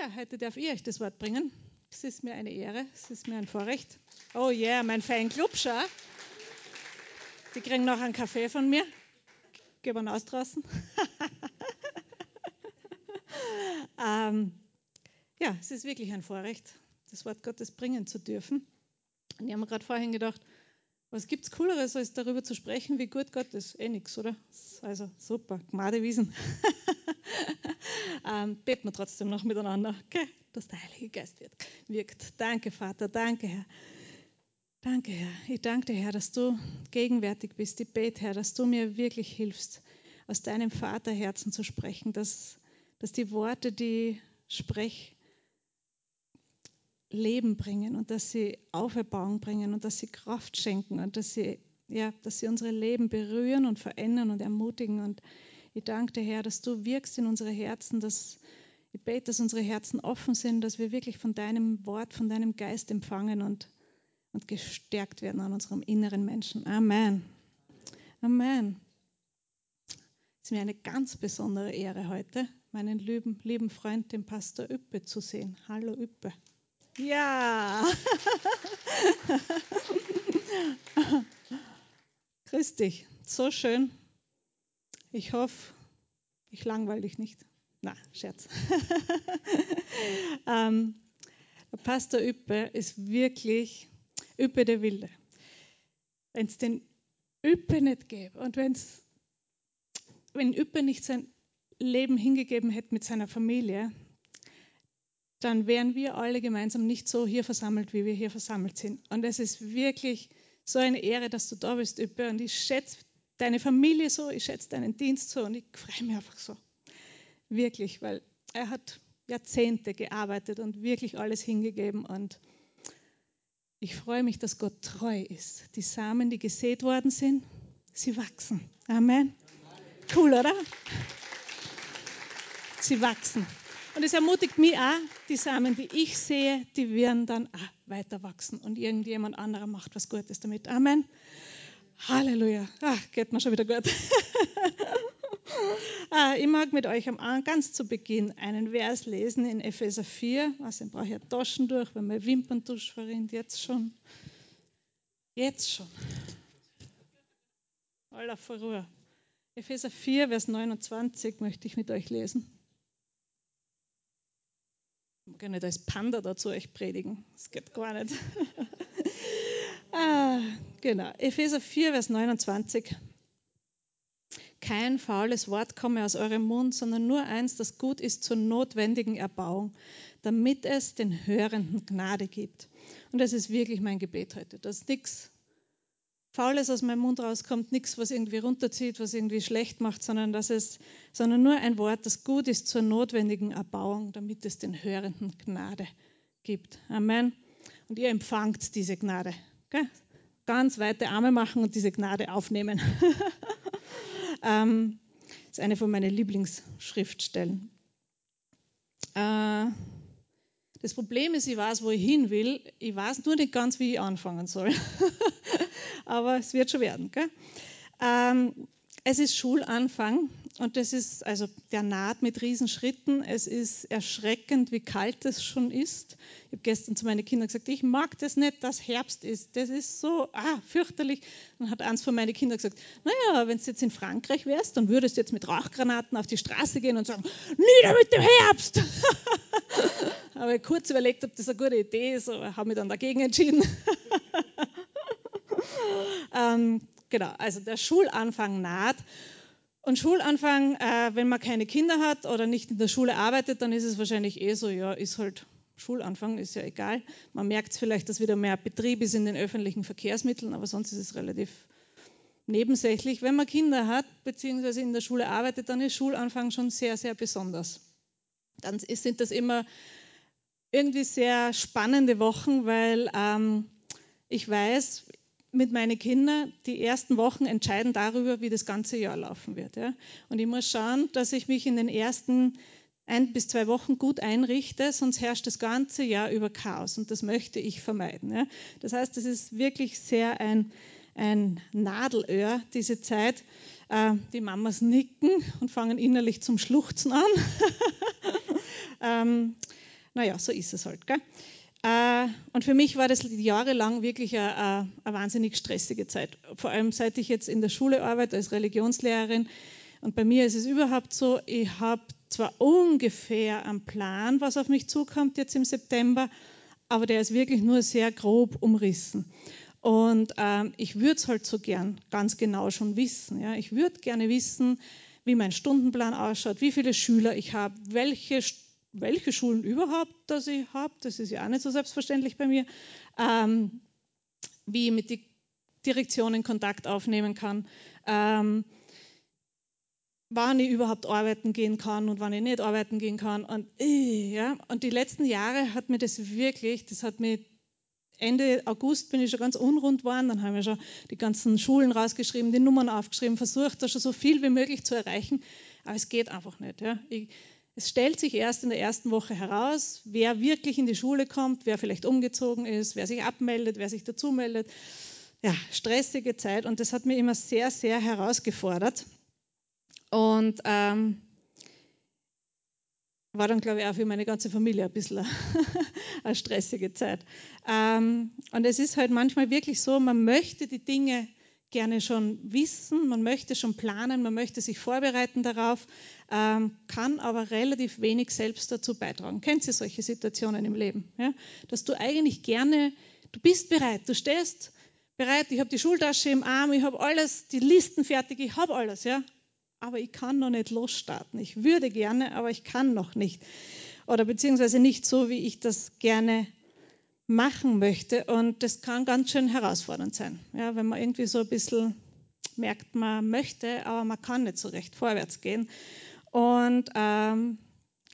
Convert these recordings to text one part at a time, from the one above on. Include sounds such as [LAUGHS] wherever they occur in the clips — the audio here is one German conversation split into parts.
Ja, heute darf ich euch das Wort bringen. Es ist mir eine Ehre, es ist mir ein Vorrecht. Oh yeah, mein Fanclub, schau. Die kriegen noch einen Kaffee von mir. Gehen wir aus draußen. [LAUGHS] ähm, ja, es ist wirklich ein Vorrecht, das Wort Gottes bringen zu dürfen. Und ich habe mir gerade vorhin gedacht, was gibt es Cooleres, als darüber zu sprechen, wie gut Gott ist? Eh nichts, oder? Also super, Gnade Wiesen. [LAUGHS] [LAUGHS] ähm, beten wir trotzdem noch miteinander, okay? dass der Heilige Geist wirkt. Danke, Vater, danke, Herr. Danke, Herr. Ich danke dir, Herr, dass du gegenwärtig bist. Ich bete, Herr, dass du mir wirklich hilfst, aus deinem Vaterherzen zu sprechen, dass, dass die Worte, die ich spreche, Leben bringen und dass sie Auferbauung bringen und dass sie Kraft schenken und dass sie, ja, dass sie unsere Leben berühren und verändern und ermutigen. Und ich danke dir, Herr, dass du wirkst in unsere Herzen, dass ich bete, dass unsere Herzen offen sind, dass wir wirklich von deinem Wort, von deinem Geist empfangen und, und gestärkt werden an unserem inneren Menschen. Amen. Amen. Es ist mir eine ganz besondere Ehre heute, meinen lieben, lieben Freund, den Pastor Üppe, zu sehen. Hallo Üppe. Ja. [LAUGHS] Grüß dich. So schön. Ich hoffe, ich langweile dich nicht. Na, Scherz. [LAUGHS] ähm, Pastor Üppe ist wirklich Üppe der Wilde. Wenn es den Üppe nicht gäbe und wenn's, wenn Üppe nicht sein Leben hingegeben hätte mit seiner Familie, dann wären wir alle gemeinsam nicht so hier versammelt, wie wir hier versammelt sind. Und es ist wirklich so eine Ehre, dass du da bist, Üppe. Und ich schätze deine Familie so, ich schätze deinen Dienst so und ich freue mich einfach so. Wirklich, weil er hat Jahrzehnte gearbeitet und wirklich alles hingegeben. Und ich freue mich, dass Gott treu ist. Die Samen, die gesät worden sind, sie wachsen. Amen. Cool, oder? Sie wachsen. Und es ermutigt mich auch, die Samen, die ich sehe, die werden dann auch weiter wachsen und irgendjemand anderer macht was Gutes damit. Amen. Halleluja. Ach, geht mir schon wieder gut. [LAUGHS] Ah, ich mag mit euch ganz zu Beginn einen Vers lesen in Epheser 4. Also, ich brauche ja Taschen durch, wenn mein Wimperntusch verrinnt. Jetzt schon. Jetzt schon. Aller Verruhe. Epheser 4, Vers 29 möchte ich mit euch lesen. Ich kann nicht als Panda dazu euch predigen. Das geht gar nicht. [LAUGHS] ah, genau. Epheser 4, Vers 29. Kein faules Wort komme aus eurem Mund, sondern nur eins, das gut ist zur notwendigen Erbauung, damit es den Hörenden Gnade gibt. Und das ist wirklich mein Gebet heute, dass nichts Faules aus meinem Mund rauskommt, nichts, was irgendwie runterzieht, was irgendwie schlecht macht, sondern, dass es, sondern nur ein Wort, das gut ist zur notwendigen Erbauung, damit es den Hörenden Gnade gibt. Amen. Und ihr empfangt diese Gnade. Okay? Ganz weite Arme machen und diese Gnade aufnehmen. [LAUGHS] ähm, das ist eine von meinen Lieblingsschriftstellen. Äh, das Problem ist, ich weiß, wo ich hin will. Ich weiß nur nicht ganz, wie ich anfangen soll. [LAUGHS] Aber es wird schon werden. Ähm, es ist Schulanfang und das ist, also der naht mit Riesenschritten. Es ist erschreckend, wie kalt es schon ist. Ich habe gestern zu meinen Kindern gesagt, ich mag das nicht, dass Herbst ist. Das ist so ah, fürchterlich. Dann hat eins von meinen Kindern gesagt, naja, wenn du jetzt in Frankreich wärst, dann würdest du jetzt mit Rauchgranaten auf die Straße gehen und sagen, nieder mit dem Herbst. [LAUGHS] Aber ich kurz überlegt, ob das eine gute Idee ist, aber habe mich dann dagegen entschieden. [LAUGHS] ähm, genau, also der Schulanfang naht. Und Schulanfang, äh, wenn man keine Kinder hat oder nicht in der Schule arbeitet, dann ist es wahrscheinlich eh so, ja, ist halt Schulanfang, ist ja egal. Man merkt es vielleicht, dass wieder mehr Betrieb ist in den öffentlichen Verkehrsmitteln, aber sonst ist es relativ nebensächlich. Wenn man Kinder hat, beziehungsweise in der Schule arbeitet, dann ist Schulanfang schon sehr, sehr besonders. Dann sind das immer irgendwie sehr spannende Wochen, weil ähm, ich weiß, mit meinen Kindern, die ersten Wochen entscheiden darüber, wie das ganze Jahr laufen wird. Ja. Und ich muss schauen, dass ich mich in den ersten ein bis zwei Wochen gut einrichte, sonst herrscht das ganze Jahr über Chaos und das möchte ich vermeiden. Ja. Das heißt, es ist wirklich sehr ein, ein Nadelöhr, diese Zeit. Äh, die Mamas nicken und fangen innerlich zum Schluchzen an. [LAUGHS] ähm, naja, so ist es halt. Gell? Äh, und für mich war das jahrelang wirklich eine, eine, wahnsinnig stressige Zeit. Vor allem seit ich jetzt in der Schule arbeite als Religionslehrerin. Und bei mir ist es überhaupt so, ich habe zwar ungefähr einen Plan, was auf mich zukommt jetzt im September, aber der ist wirklich nur sehr grob umrissen. Und ähm, ich würde es halt so gern ganz genau schon wissen. Ja? Ich würde gerne wissen, wie mein Stundenplan ausschaut, wie viele Schüler ich habe, welche, welche Schulen überhaupt das ich habe. Das ist ja auch nicht so selbstverständlich bei mir. Ähm, wie ich mit der Direktion in Kontakt aufnehmen kann. Ähm, wann ich überhaupt arbeiten gehen kann und wann ich nicht arbeiten gehen kann. Und, äh, ja, und die letzten Jahre hat mir das wirklich, das hat mir Ende August bin ich schon ganz unrund geworden, dann haben wir schon die ganzen Schulen rausgeschrieben, die Nummern aufgeschrieben, versucht da schon so viel wie möglich zu erreichen, aber es geht einfach nicht. Ja. Ich, es stellt sich erst in der ersten Woche heraus, wer wirklich in die Schule kommt, wer vielleicht umgezogen ist, wer sich abmeldet, wer sich dazu meldet. Ja, stressige Zeit und das hat mich immer sehr, sehr herausgefordert. Und ähm, war dann, glaube ich, auch für meine ganze Familie ein bisschen [LAUGHS] eine stressige Zeit. Ähm, und es ist halt manchmal wirklich so, man möchte die Dinge gerne schon wissen, man möchte schon planen, man möchte sich vorbereiten darauf, ähm, kann aber relativ wenig selbst dazu beitragen. Kennt ihr solche Situationen im Leben? Ja? Dass du eigentlich gerne, du bist bereit, du stehst bereit, ich habe die Schultasche im Arm, ich habe alles, die Listen fertig, ich habe alles, ja aber ich kann noch nicht losstarten. Ich würde gerne, aber ich kann noch nicht. Oder beziehungsweise nicht so, wie ich das gerne machen möchte. Und das kann ganz schön herausfordernd sein. Ja, wenn man irgendwie so ein bisschen merkt, man möchte, aber man kann nicht so recht vorwärts gehen. Und ähm,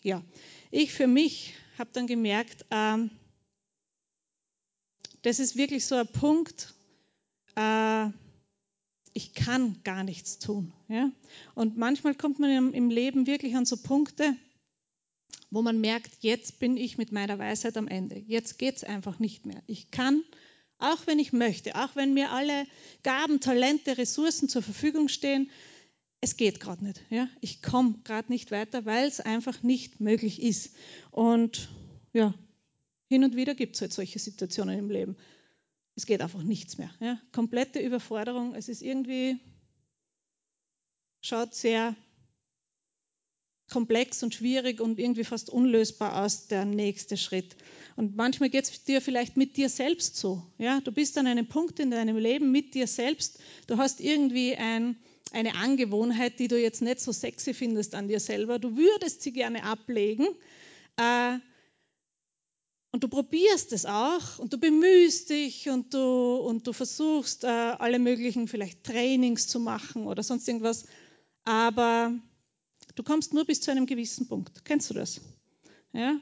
ja, ich für mich habe dann gemerkt, ähm, das ist wirklich so ein Punkt, äh, ich kann gar nichts tun. Ja? Und manchmal kommt man im Leben wirklich an so Punkte, wo man merkt, jetzt bin ich mit meiner Weisheit am Ende. Jetzt geht es einfach nicht mehr. Ich kann, auch wenn ich möchte, auch wenn mir alle Gaben, Talente, Ressourcen zur Verfügung stehen, es geht gerade nicht. Ja? Ich komme gerade nicht weiter, weil es einfach nicht möglich ist. Und ja, hin und wieder gibt es halt solche Situationen im Leben es geht einfach nichts mehr. Ja? Komplette Überforderung. Es ist irgendwie, schaut sehr komplex und schwierig und irgendwie fast unlösbar aus, der nächste Schritt. Und manchmal geht es dir vielleicht mit dir selbst so. Ja? Du bist an einem Punkt in deinem Leben mit dir selbst. Du hast irgendwie ein, eine Angewohnheit, die du jetzt nicht so sexy findest an dir selber. Du würdest sie gerne ablegen. Äh, und du probierst es auch und du bemühst dich und du, und du versuchst äh, alle möglichen vielleicht Trainings zu machen oder sonst irgendwas. Aber du kommst nur bis zu einem gewissen Punkt. Kennst du das? Ja?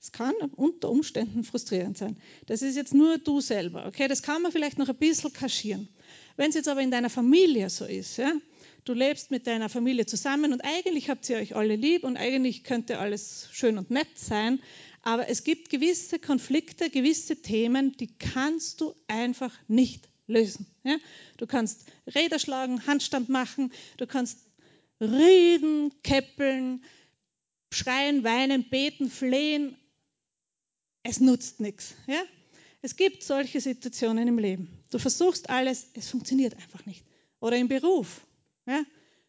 Es kann unter Umständen frustrierend sein. Das ist jetzt nur du selber. Okay, das kann man vielleicht noch ein bisschen kaschieren. Wenn es jetzt aber in deiner Familie so ist, ja, du lebst mit deiner Familie zusammen und eigentlich habt ihr euch alle lieb und eigentlich könnte alles schön und nett sein, aber es gibt gewisse Konflikte, gewisse Themen, die kannst du einfach nicht lösen. Ja? Du kannst Räder schlagen, Handstand machen, du kannst reden, keppeln, schreien, weinen, beten, flehen. Es nutzt nichts. Ja? Es gibt solche Situationen im Leben. Du versuchst alles, es funktioniert einfach nicht. Oder im Beruf. Ja?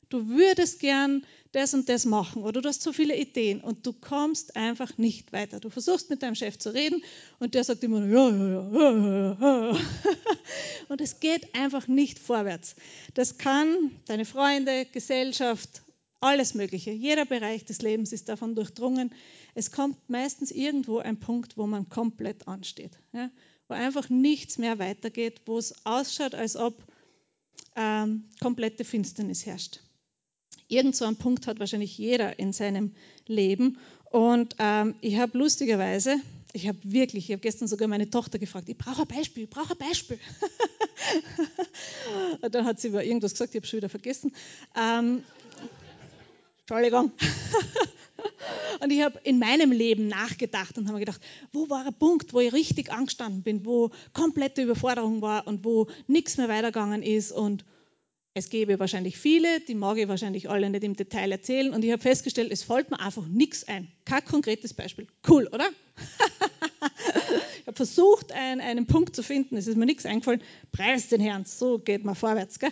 Du würdest gern das und das machen oder du hast so viele Ideen und du kommst einfach nicht weiter. Du versuchst mit deinem Chef zu reden und der sagt immer, ja, ja, ja, ja. [LAUGHS] Und es geht einfach nicht vorwärts. Das kann deine Freunde, Gesellschaft, alles Mögliche. Jeder Bereich des Lebens ist davon durchdrungen. Es kommt meistens irgendwo ein Punkt, wo man komplett ansteht, ja? wo einfach nichts mehr weitergeht, wo es ausschaut, als ob ähm, komplette Finsternis herrscht. Irgend so einen Punkt hat wahrscheinlich jeder in seinem Leben. Und ähm, ich habe lustigerweise, ich habe wirklich, ich habe gestern sogar meine Tochter gefragt, ich brauche ein Beispiel, ich brauche ein Beispiel. [LAUGHS] und dann hat sie über irgendwas gesagt, ich habe schon wieder vergessen. Ähm, Entschuldigung. [LAUGHS] und ich habe in meinem Leben nachgedacht und habe mir gedacht, wo war ein Punkt, wo ich richtig angestanden bin, wo komplette Überforderung war und wo nichts mehr weitergegangen ist und Es gäbe wahrscheinlich viele, die mag ich wahrscheinlich alle nicht im Detail erzählen. Und ich habe festgestellt, es fällt mir einfach nichts ein. Kein konkretes Beispiel. Cool, oder? [LAUGHS] ich habe versucht, einen, einen Punkt zu finden. Es ist mir nichts eingefallen. Preis den Herrn, so geht man vorwärts. Gell?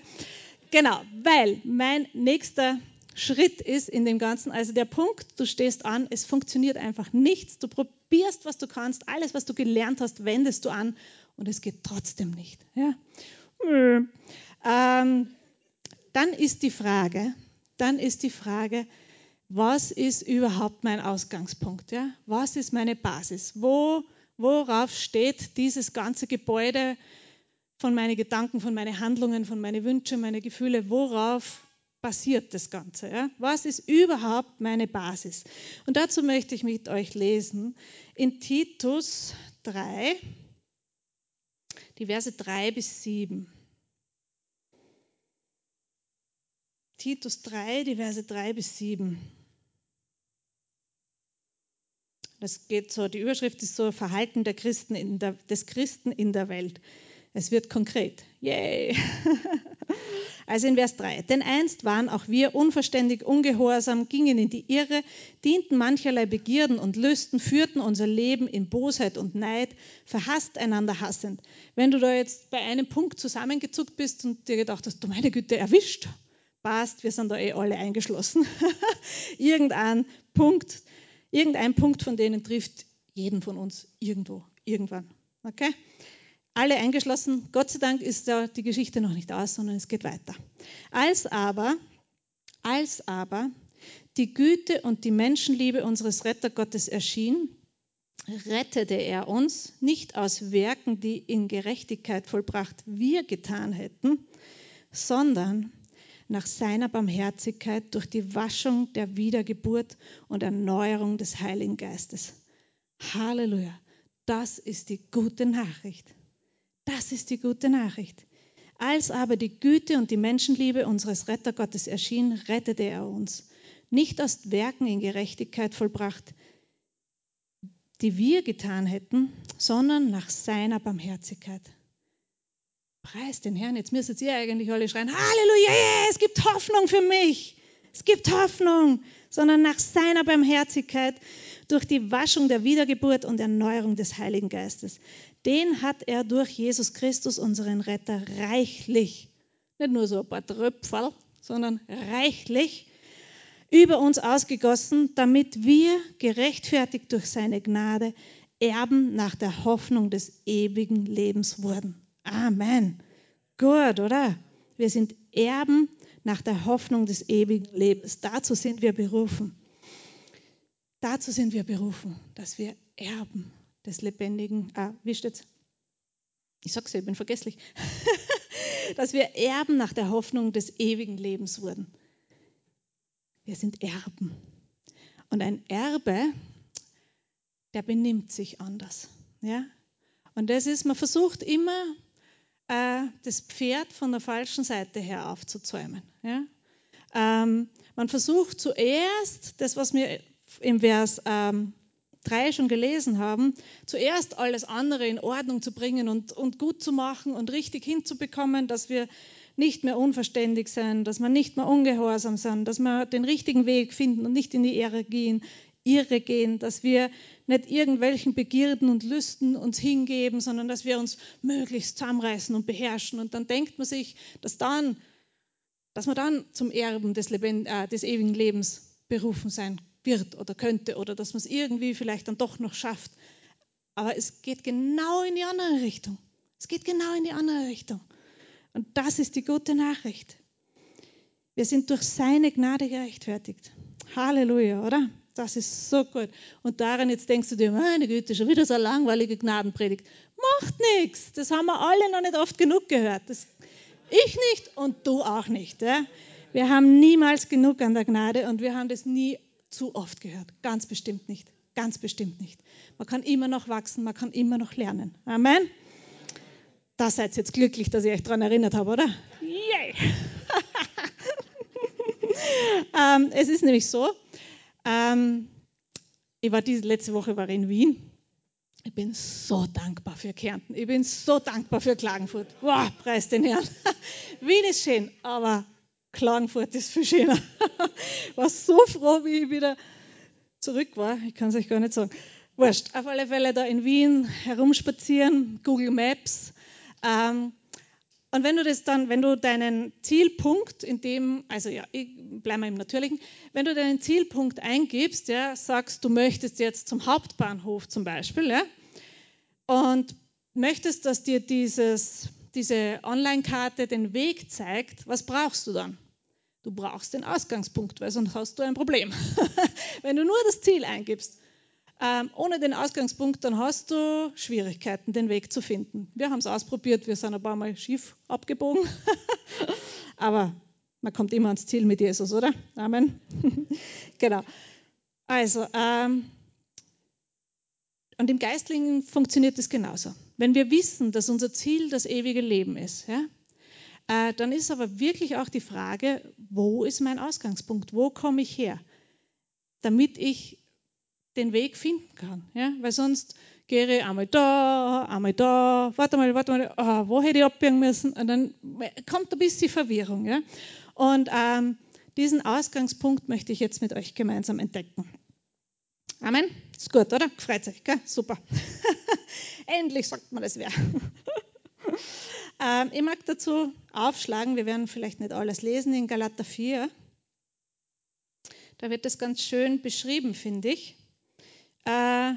Genau, weil mein nächster Schritt ist in dem Ganzen, also der Punkt, du stehst an, es funktioniert einfach nichts. Du probierst, was du kannst, alles, was du gelernt hast, wendest du an und es geht trotzdem nicht. Ja? Ähm, dann ist die Frage, dann ist die Frage, was ist überhaupt mein Ausgangspunkt? Ja? Was ist meine Basis? Wo, worauf steht dieses ganze Gebäude von meinen Gedanken, von meinen Handlungen, von meinen Wünschen, meine Gefühle? Worauf basiert das Ganze? Ja? Was ist überhaupt meine Basis? Und dazu möchte ich mit euch lesen in Titus 3, die Verse 3 bis 7. Titus 3, die Verse 3 bis 7. Das geht so, die Überschrift ist so Verhalten der Christen in der, des Christen in der Welt. Es wird konkret. Yay! [LAUGHS] Also in Vers 3. Denn einst waren auch wir unverständig, ungehorsam, gingen in die Irre, dienten mancherlei Begierden und Lüsten, führten unser Leben in Bosheit und Neid, verhasst einander hassend. Wenn du da jetzt bei einem Punkt zusammengezuckt bist und dir gedacht hast, du meine Güte, erwischt, passt, wir sind da eh alle eingeschlossen. [LAUGHS] irgendein Punkt, irgendein Punkt von denen trifft jeden von uns irgendwo, irgendwann. Okay? Alle eingeschlossen. Gott sei Dank ist da die Geschichte noch nicht aus, sondern es geht weiter. Als aber, als aber die Güte und die Menschenliebe unseres Rettergottes erschien, rettete er uns nicht aus Werken, die in Gerechtigkeit vollbracht wir getan hätten, sondern nach seiner Barmherzigkeit durch die Waschung der Wiedergeburt und Erneuerung des Heiligen Geistes. Halleluja. Das ist die gute Nachricht. Das ist die gute Nachricht. Als aber die Güte und die Menschenliebe unseres Rettergottes erschien, rettete er uns. Nicht aus Werken in Gerechtigkeit vollbracht, die wir getan hätten, sondern nach seiner Barmherzigkeit. Preis den Herrn. Jetzt müsstet ihr eigentlich alle schreien, Halleluja, es gibt Hoffnung für mich. Es gibt Hoffnung, sondern nach seiner Barmherzigkeit durch die Waschung der Wiedergeburt und Erneuerung des Heiligen Geistes. Den hat er durch Jesus Christus, unseren Retter, reichlich, nicht nur so ein paar Tröpfel, sondern reichlich über uns ausgegossen, damit wir, gerechtfertigt durch seine Gnade, Erben nach der Hoffnung des ewigen Lebens wurden. Amen. Gut, oder? Wir sind Erben nach der Hoffnung des ewigen Lebens. Dazu sind wir berufen. Dazu sind wir berufen, dass wir Erben des lebendigen, ah, wie steht's? Ich sag's ja, ich bin vergesslich. [LAUGHS] dass wir Erben nach der Hoffnung des ewigen Lebens wurden. Wir sind Erben. Und ein Erbe, der benimmt sich anders. Ja? Und das ist, man versucht immer äh, das Pferd von der falschen Seite her aufzuzäumen. Ja? Ähm, man versucht zuerst, das, was wir im Vers ähm, 3 schon gelesen haben, zuerst alles andere in Ordnung zu bringen und, und gut zu machen und richtig hinzubekommen, dass wir nicht mehr unverständig sind, dass wir nicht mehr ungehorsam sind, dass wir den richtigen Weg finden und nicht in die Irre gehen, irre gehen, dass wir nicht irgendwelchen Begierden und Lüsten uns hingeben, sondern dass wir uns möglichst zusammenreißen und beherrschen. Und dann denkt man sich, dass, dann, dass man dann zum Erben des, Lebend äh, des ewigen Lebens berufen sein wird oder könnte oder dass man es irgendwie vielleicht dann doch noch schafft. Aber es geht genau in die andere Richtung. Es geht genau in die andere Richtung. Und das ist die gute Nachricht. Wir sind durch seine Gnade gerechtfertigt. Halleluja, oder? Das ist so gut. Und daran jetzt denkst du dir, meine Güte, schon wieder so eine langweilige Gnadenpredigt. Macht nichts. Das haben wir alle noch nicht oft genug gehört. Das, ich nicht und du auch nicht. Ja? Wir haben niemals genug an der Gnade und wir haben das nie zu oft gehört. Ganz bestimmt nicht. Ganz bestimmt nicht. Man kann immer noch wachsen, man kann immer noch lernen. Amen. Da seid ihr jetzt glücklich, dass ich euch daran erinnert habe, oder? Yay! [LAUGHS] ähm, es ist nämlich so, ähm, ich war diese letzte Woche war in Wien. Ich bin so dankbar für Kärnten. Ich bin so dankbar für Klagenfurt. Wow, preis den Herrn. [LAUGHS] Wien ist schön, aber Klagenfurt ist viel schöner. [LAUGHS] War so froh, wie ich wieder zurück war. Ich kann es euch gar nicht sagen. Wurscht. Auf alle Fälle da in Wien herumspazieren, Google Maps. Ähm, und wenn du das dann, wenn du deinen Zielpunkt in dem, also ja, ich bleibe mal im Natürlichen, wenn du deinen Zielpunkt eingibst, ja, sagst, du möchtest jetzt zum Hauptbahnhof zum Beispiel, ja, und möchtest, dass dir dieses, diese Online-Karte den Weg zeigt, was brauchst du dann? Du brauchst den Ausgangspunkt, weil sonst hast du ein Problem. [LAUGHS] wenn du nur das Ziel eingibst, ähm, ohne den Ausgangspunkt, dann hast du Schwierigkeiten, den Weg zu finden. Wir haben es ausprobiert, wir sind ein paar Mal schief abgebogen, [LAUGHS] aber man kommt immer ans Ziel mit Jesus, oder? Amen. [LAUGHS] genau. Also, ähm, und im Geistlichen funktioniert es genauso. Wenn wir wissen, dass unser Ziel das ewige Leben ist, ja, äh, dann ist aber wirklich auch die Frage, wo ist mein Ausgangspunkt? Wo komme ich her? Damit ich den Weg finden kann. Ja? Weil sonst gehe ich einmal da, einmal da, warte mal, warte mal, oh, wo hätte ich abbiegen müssen? Und dann kommt ein bisschen Verwirrung. Ja? Und ähm, diesen Ausgangspunkt möchte ich jetzt mit euch gemeinsam entdecken. Amen. Ist gut, oder? Freut euch, gell? Super. [LAUGHS] Endlich sagt man das wer. [LAUGHS] ähm, ich mag dazu aufschlagen, wir werden vielleicht nicht alles lesen in Galater 4. Da wird das ganz schön beschrieben, finde ich äh,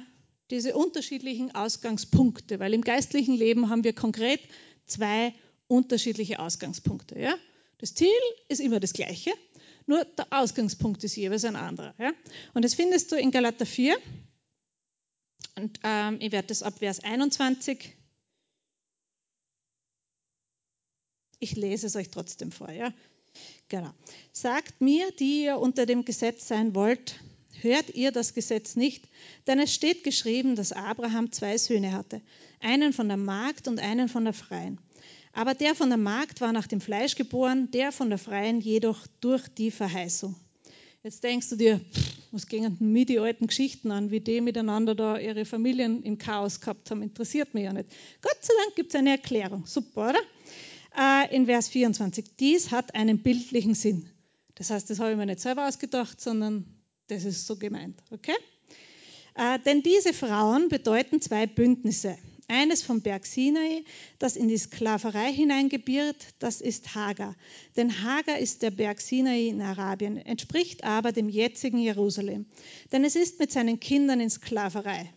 diese unterschiedlichen Ausgangspunkte, weil im geistlichen Leben haben wir konkret zwei unterschiedliche Ausgangspunkte. Ja? Das Ziel ist immer das gleiche, nur der Ausgangspunkt ist jeweils ein anderer. Ja? Und das findest du in Galater 4. Und ähm, ich werde das ab Vers 21. Ich lese es euch trotzdem vor. Ja? Genau. Sagt mir, die ihr unter dem Gesetz sein wollt, Hört ihr das Gesetz nicht? Denn es steht geschrieben, dass Abraham zwei Söhne hatte, einen von der Magd und einen von der Freien. Aber der von der Magd war nach dem Fleisch geboren, der von der Freien jedoch durch die Verheißung. Jetzt denkst du dir, was gingen mir die alten Geschichten an, wie die miteinander da ihre Familien im Chaos gehabt haben, interessiert mich ja nicht. Gott sei Dank gibt es eine Erklärung. Super, oder? Äh, in Vers 24. Dies hat einen bildlichen Sinn. Das heißt, das habe ich mir nicht selber ausgedacht, sondern das ist so gemeint, okay? Äh, denn diese Frauen bedeuten zwei Bündnisse. Eines vom Berg Sinai, das in die Sklaverei hineingebiert, das ist Hagar. Denn Hagar ist der Berg Sinai in Arabien, entspricht aber dem jetzigen Jerusalem. Denn es ist mit seinen Kindern in Sklaverei.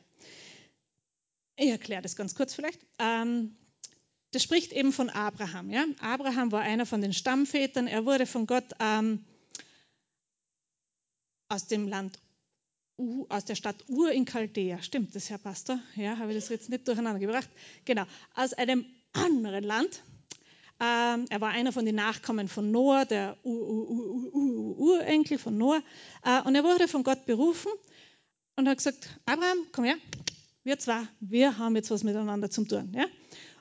Ich erkläre das ganz kurz vielleicht. Ähm, das spricht eben von Abraham. Ja? Abraham war einer von den Stammvätern. Er wurde von Gott ähm, aus dem Land, aus der Stadt Ur in Chaldea. Stimmt das, Herr Pastor? Ja, habe ich das jetzt nicht durcheinander gebracht? Genau, aus einem anderen Land. Ähm, er war einer von den Nachkommen von Noah, der Urenkel von Noah. Äh, und er wurde von Gott berufen und hat gesagt: Abraham, komm her, wir zwei, wir haben jetzt was miteinander zu tun. Ja?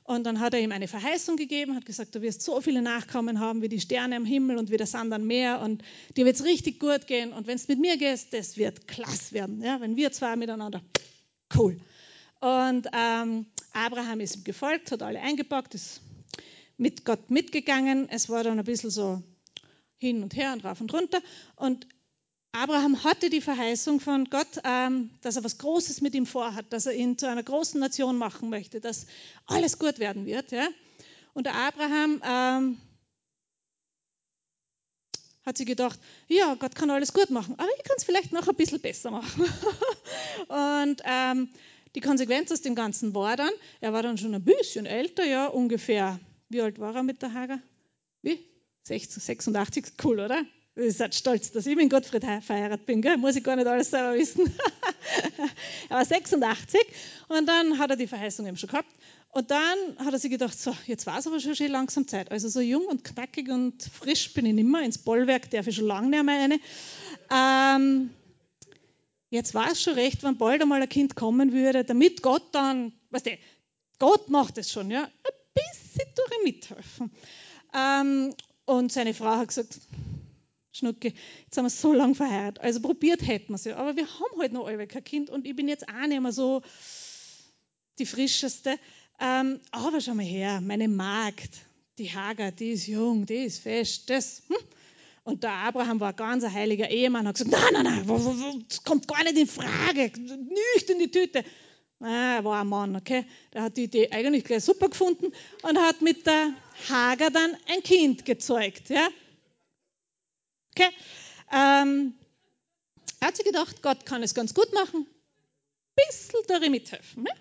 Und dann hat er ihm eine Verheißung gegeben, hat gesagt, du wirst so viele Nachkommen haben wie die Sterne am Himmel und wie der Sand am Meer und dir wird es richtig gut gehen. Und wenn es mit mir geht, das wird klasse werden. Ja? Wenn wir zwei miteinander, cool. Und ähm, Abraham ist ihm gefolgt, hat alle eingepackt, ist mit Gott mitgegangen. Es war dann ein bisschen so hin und her und rauf und runter. Und Abraham hatte die Verheißung von Gott, ähm, dass er was Großes mit ihm vorhat, dass er ihn zu einer großen Nation machen möchte, dass alles gut werden wird. Und Abraham ähm, hat sich gedacht, ja, Gott kann alles gut machen, aber ich kann es vielleicht noch ein bisschen besser machen. [LAUGHS] und ähm, die Konsequenz aus dem Ganzen war dann, er war dann schon ein bisschen älter, ja, ungefähr, wie alt war er mit der Hager? Wie? 60, 86, cool, oder? Ihr seid stolz, dass ich mit Gottfried verheiratet bin, gell? muss ich gar nicht alles selber wissen. [LAUGHS] er war 86 und dann hat er die Verheißung eben schon gehabt. Und dann hat er sich gedacht, so, jetzt war es aber schon, schon langsam Zeit. Also so jung und knackig und frisch bin ich nicht mehr. Ins Bollwerk darf ich schon lange nicht mehr rein. Ähm, jetzt war es schon recht, wenn bald einmal ein Kind kommen würde, damit Gott dann, weißt du, Gott macht es schon, ja, ein bisschen durch mithelfen. Ähm, und seine Frau hat gesagt, Schnucke, jetzt haben wir so lange verheiratet. Also probiert hätten wir es ja. Aber wir haben halt noch alle kein Kind und ich bin jetzt auch nicht mehr so die frischeste. Ähm, aber schau mal her, meine Magd, die Hagar, die ist jung, die ist fest. Das, hm? Und der Abraham war ganz ein heiliger Ehemann, hat gesagt, nein, nein, nein, das kommt gar nicht in Frage, nicht in die Tüte. Ah, er war ein Mann, okay? Der hat die Idee eigentlich gleich super gefunden und hat mit der Hager dann ein Kind gezeugt, ja? Okay? Ähm, er hat sich gedacht, Gott kann es ganz gut machen, bisschen darin mithelfen, ja?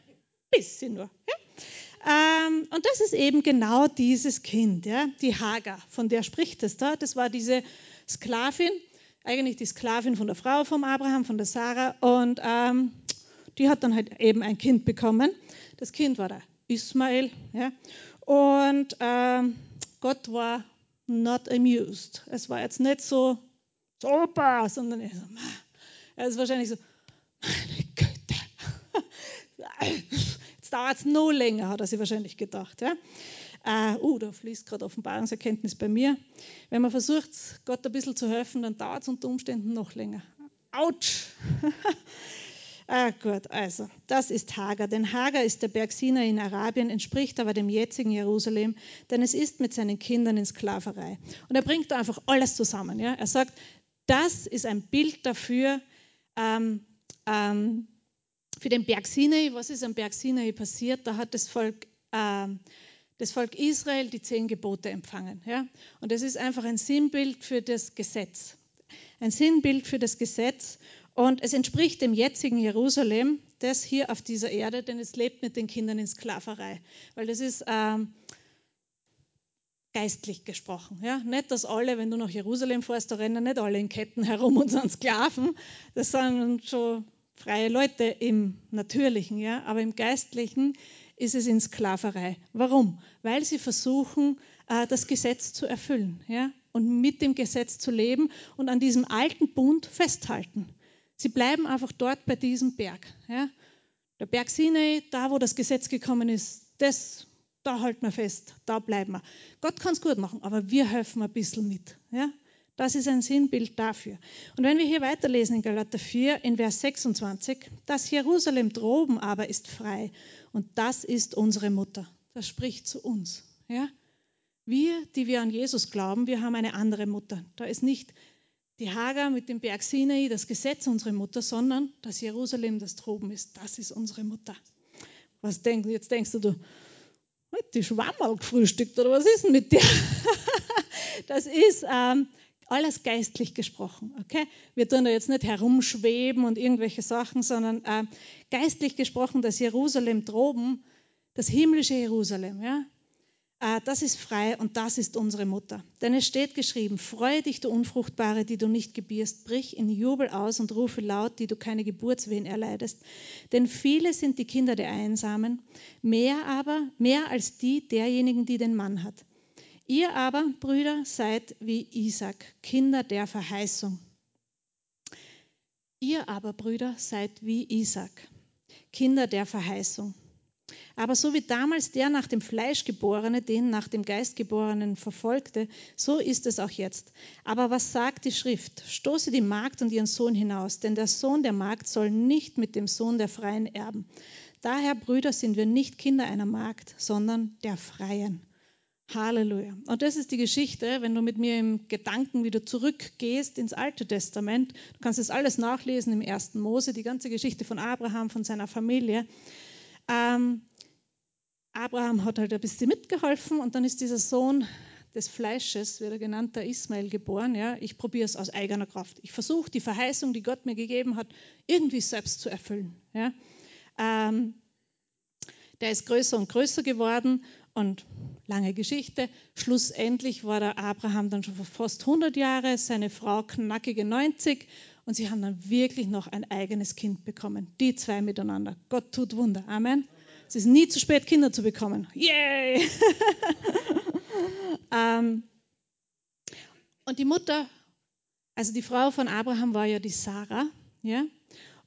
bisschen nur. Ja? Ähm, und das ist eben genau dieses Kind, ja? die Hagar, von der spricht es da. Das war diese Sklavin, eigentlich die Sklavin von der Frau von Abraham, von der Sarah. Und ähm, die hat dann halt eben ein Kind bekommen. Das Kind war der Ismael. Ja? Und ähm, Gott war not amused. Es war jetzt nicht so super, sondern er, so, er ist wahrscheinlich so, meine Güte, [LAUGHS] jetzt dauert es noch länger, hat er sich wahrscheinlich gedacht. Ja? Uh, uh, da fließt gerade Offenbarungserkenntnis bei mir. Wenn man versucht, Gott ein bisschen zu helfen, dann dauert es unter Umständen noch länger. Autsch! [LAUGHS] Ah, gut, also, das ist Hagar. Denn Hagar ist der Berg Sinai in Arabien, entspricht aber dem jetzigen Jerusalem, denn es ist mit seinen Kindern in Sklaverei. Und er bringt da einfach alles zusammen. Ja? Er sagt, das ist ein Bild dafür, ähm, ähm, für den Berg Sinai. Was ist am Berg Sinai passiert? Da hat das Volk, ähm, das Volk Israel die zehn Gebote empfangen. Ja? Und das ist einfach ein Sinnbild für das Gesetz. Ein Sinnbild für das Gesetz. Und es entspricht dem jetzigen Jerusalem, das hier auf dieser Erde, denn es lebt mit den Kindern in Sklaverei. Weil das ist ähm, geistlich gesprochen. Ja? Nicht, dass alle, wenn du nach Jerusalem fährst, da rennen nicht alle in Ketten herum und sind Sklaven. Das sind schon freie Leute im Natürlichen, ja? aber im Geistlichen ist es in Sklaverei. Warum? Weil sie versuchen, äh, das Gesetz zu erfüllen ja? und mit dem Gesetz zu leben und an diesem alten Bund festhalten. Sie bleiben einfach dort bei diesem Berg. Ja? Der Berg Sinai, da wo das Gesetz gekommen ist, das, da halten wir fest, da bleiben wir. Gott kann es gut machen, aber wir helfen ein bisschen mit. Ja? Das ist ein Sinnbild dafür. Und wenn wir hier weiterlesen in Galater 4, in Vers 26, das Jerusalem droben aber ist frei und das ist unsere Mutter. Das spricht zu uns. Ja? Wir, die wir an Jesus glauben, wir haben eine andere Mutter. Da ist nicht die Hagar mit dem Berg Sinai, das Gesetz unsere Mutter, sondern das Jerusalem, das droben ist, das ist unsere Mutter. Was denkst? Jetzt denkst du, du die Schwammerl gefrühstückt oder was ist denn mit dir? [LAUGHS] das ist ähm, alles geistlich gesprochen. Okay? Wir tun da jetzt nicht herumschweben und irgendwelche Sachen, sondern äh, geistlich gesprochen, das Jerusalem droben, das himmlische Jerusalem, ja, das ist frei und das ist unsere Mutter. Denn es steht geschrieben, freue dich, du Unfruchtbare, die du nicht gebierst, brich in Jubel aus und rufe laut, die du keine Geburtswehen erleidest. Denn viele sind die Kinder der Einsamen, mehr aber, mehr als die derjenigen, die den Mann hat. Ihr aber, Brüder, seid wie Isaac, Kinder der Verheißung. Ihr aber, Brüder, seid wie Isaac, Kinder der Verheißung. Aber so wie damals der nach dem Fleisch geborene den nach dem Geist geborenen verfolgte, so ist es auch jetzt. Aber was sagt die Schrift? Stoße die Magd und ihren Sohn hinaus, denn der Sohn der Magd soll nicht mit dem Sohn der Freien erben. Daher, Brüder, sind wir nicht Kinder einer Magd, sondern der Freien. Halleluja. Und das ist die Geschichte, wenn du mit mir im Gedanken wieder zurückgehst ins Alte Testament. Du kannst das alles nachlesen im ersten Mose, die ganze Geschichte von Abraham, von seiner Familie. Ähm, Abraham hat halt ein bisschen mitgeholfen und dann ist dieser Sohn des Fleisches, wird er genannt, der Ismael geboren. Ja, ich probiere es aus eigener Kraft. Ich versuche die Verheißung, die Gott mir gegeben hat, irgendwie selbst zu erfüllen. Ja. Ähm, der ist größer und größer geworden und lange Geschichte. Schlussendlich war der Abraham dann schon fast 100 Jahre, seine Frau knackige 90 und sie haben dann wirklich noch ein eigenes Kind bekommen. Die zwei miteinander. Gott tut Wunder. Amen. Es ist nie zu spät, Kinder zu bekommen. Yay! [LAUGHS] ähm, und die Mutter, also die Frau von Abraham war ja die Sarah, ja.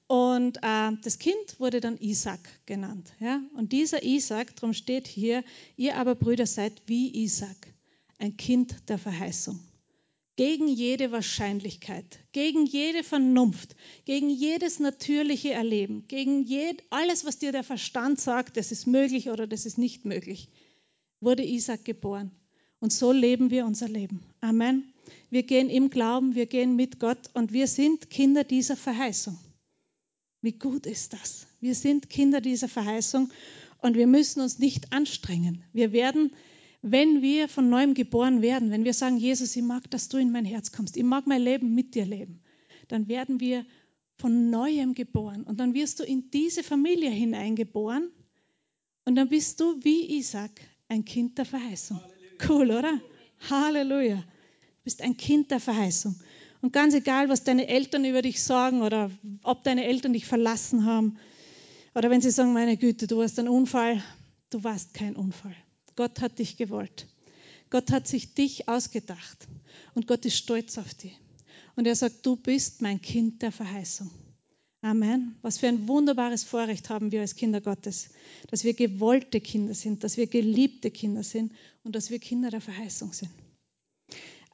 Und äh, das Kind wurde dann Isaac genannt, ja. Und dieser Isaac, darum steht hier, ihr aber Brüder seid wie Isaac, ein Kind der Verheißung. Gegen jede Wahrscheinlichkeit, gegen jede Vernunft, gegen jedes natürliche Erleben, gegen jed, alles, was dir der Verstand sagt, das ist möglich oder das ist nicht möglich, wurde Isaac geboren. Und so leben wir unser Leben. Amen. Wir gehen im Glauben, wir gehen mit Gott und wir sind Kinder dieser Verheißung. Wie gut ist das? Wir sind Kinder dieser Verheißung und wir müssen uns nicht anstrengen. Wir werden wenn wir von neuem geboren werden, wenn wir sagen, Jesus, ich mag, dass du in mein Herz kommst, ich mag mein Leben mit dir leben, dann werden wir von neuem geboren und dann wirst du in diese Familie hineingeboren und dann bist du wie Isaac ein Kind der Verheißung. Cool, oder? Halleluja. Du bist ein Kind der Verheißung. Und ganz egal, was deine Eltern über dich sagen oder ob deine Eltern dich verlassen haben oder wenn sie sagen, meine Güte, du warst ein Unfall, du warst kein Unfall. Gott hat dich gewollt. Gott hat sich dich ausgedacht und Gott ist stolz auf dich. Und er sagt, du bist mein Kind der Verheißung. Amen. Was für ein wunderbares Vorrecht haben wir als Kinder Gottes, dass wir gewollte Kinder sind, dass wir geliebte Kinder sind und dass wir Kinder der Verheißung sind.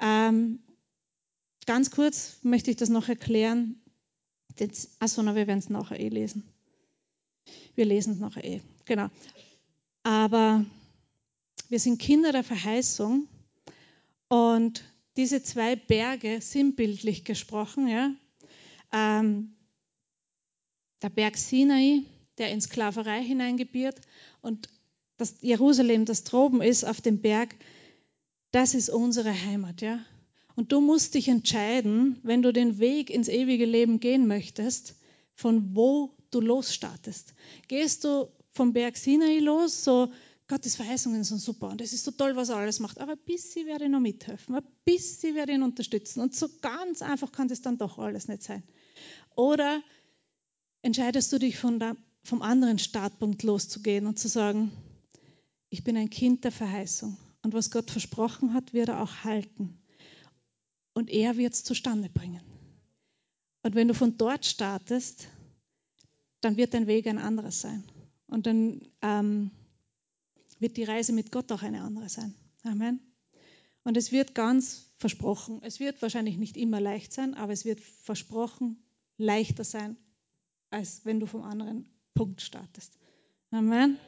Ähm, ganz kurz möchte ich das noch erklären. Achso, na, wir werden es nachher eh lesen. Wir lesen es nachher eh. Genau. Aber wir sind Kinder der Verheißung und diese zwei Berge, sinnbildlich gesprochen, ja, ähm, der Berg Sinai, der in Sklaverei hineingebiert und das Jerusalem, das droben ist auf dem Berg, das ist unsere Heimat, ja. Und du musst dich entscheiden, wenn du den Weg ins ewige Leben gehen möchtest, von wo du losstartest. Gehst du vom Berg Sinai los, so Gottes Verheißungen sind super und es ist so toll, was er alles macht. Aber ein bisschen werde ich noch mithelfen, ein bisschen werde ich ihn unterstützen. Und so ganz einfach kann das dann doch alles nicht sein. Oder entscheidest du dich von der, vom anderen Startpunkt loszugehen und zu sagen, ich bin ein Kind der Verheißung und was Gott versprochen hat, wird er auch halten. Und er wird es zustande bringen. Und wenn du von dort startest, dann wird dein Weg ein anderer sein. Und dann ähm, wird die Reise mit Gott auch eine andere sein. Amen. Und es wird ganz versprochen, es wird wahrscheinlich nicht immer leicht sein, aber es wird versprochen leichter sein, als wenn du vom anderen Punkt startest. Amen.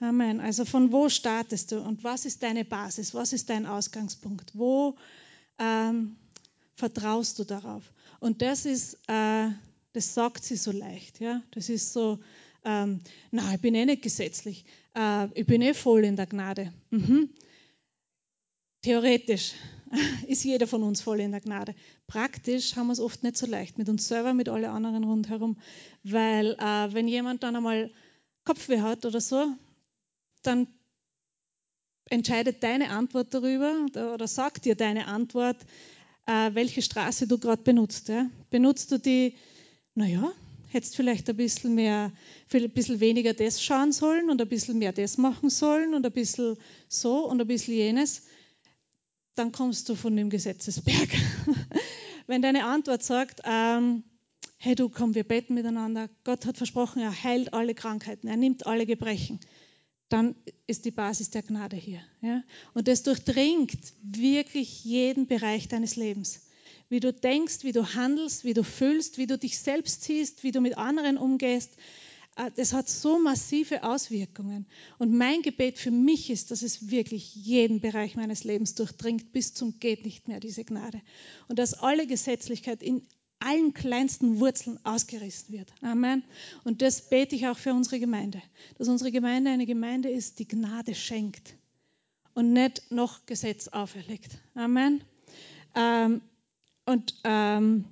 Amen. Also von wo startest du und was ist deine Basis? Was ist dein Ausgangspunkt? Wo ähm, vertraust du darauf? Und das ist, äh, das sagt sie so leicht. Ja? Das ist so, ähm, na, ich bin eh nicht gesetzlich, äh, ich bin eh voll in der Gnade. Mhm. Theoretisch [LAUGHS] ist jeder von uns voll in der Gnade. Praktisch haben wir es oft nicht so leicht mit uns selber, mit allen anderen rundherum, weil äh, wenn jemand dann einmal Kopfweh hat oder so, dann entscheidet deine Antwort darüber oder sagt dir deine Antwort, äh, welche Straße du gerade benutzt. Ja? Benutzt du die, naja, hättest vielleicht ein bisschen mehr, ein bisschen weniger das schauen sollen und ein bisschen mehr das machen sollen und ein bisschen so und ein bisschen jenes, dann kommst du von dem Gesetzesberg. [LAUGHS] Wenn deine Antwort sagt, ähm, hey du, komm, wir beten miteinander, Gott hat versprochen, er heilt alle Krankheiten, er nimmt alle Gebrechen, dann ist die Basis der Gnade hier. Ja? Und das durchdringt wirklich jeden Bereich deines Lebens wie du denkst, wie du handelst, wie du fühlst, wie du dich selbst siehst, wie du mit anderen umgehst. Äh, das hat so massive Auswirkungen. Und mein Gebet für mich ist, dass es wirklich jeden Bereich meines Lebens durchdringt, bis zum geht nicht mehr, diese Gnade. Und dass alle Gesetzlichkeit in allen kleinsten Wurzeln ausgerissen wird. Amen. Und das bete ich auch für unsere Gemeinde. Dass unsere Gemeinde eine Gemeinde ist, die Gnade schenkt und nicht noch Gesetz auferlegt. Amen. Ähm, und ähm,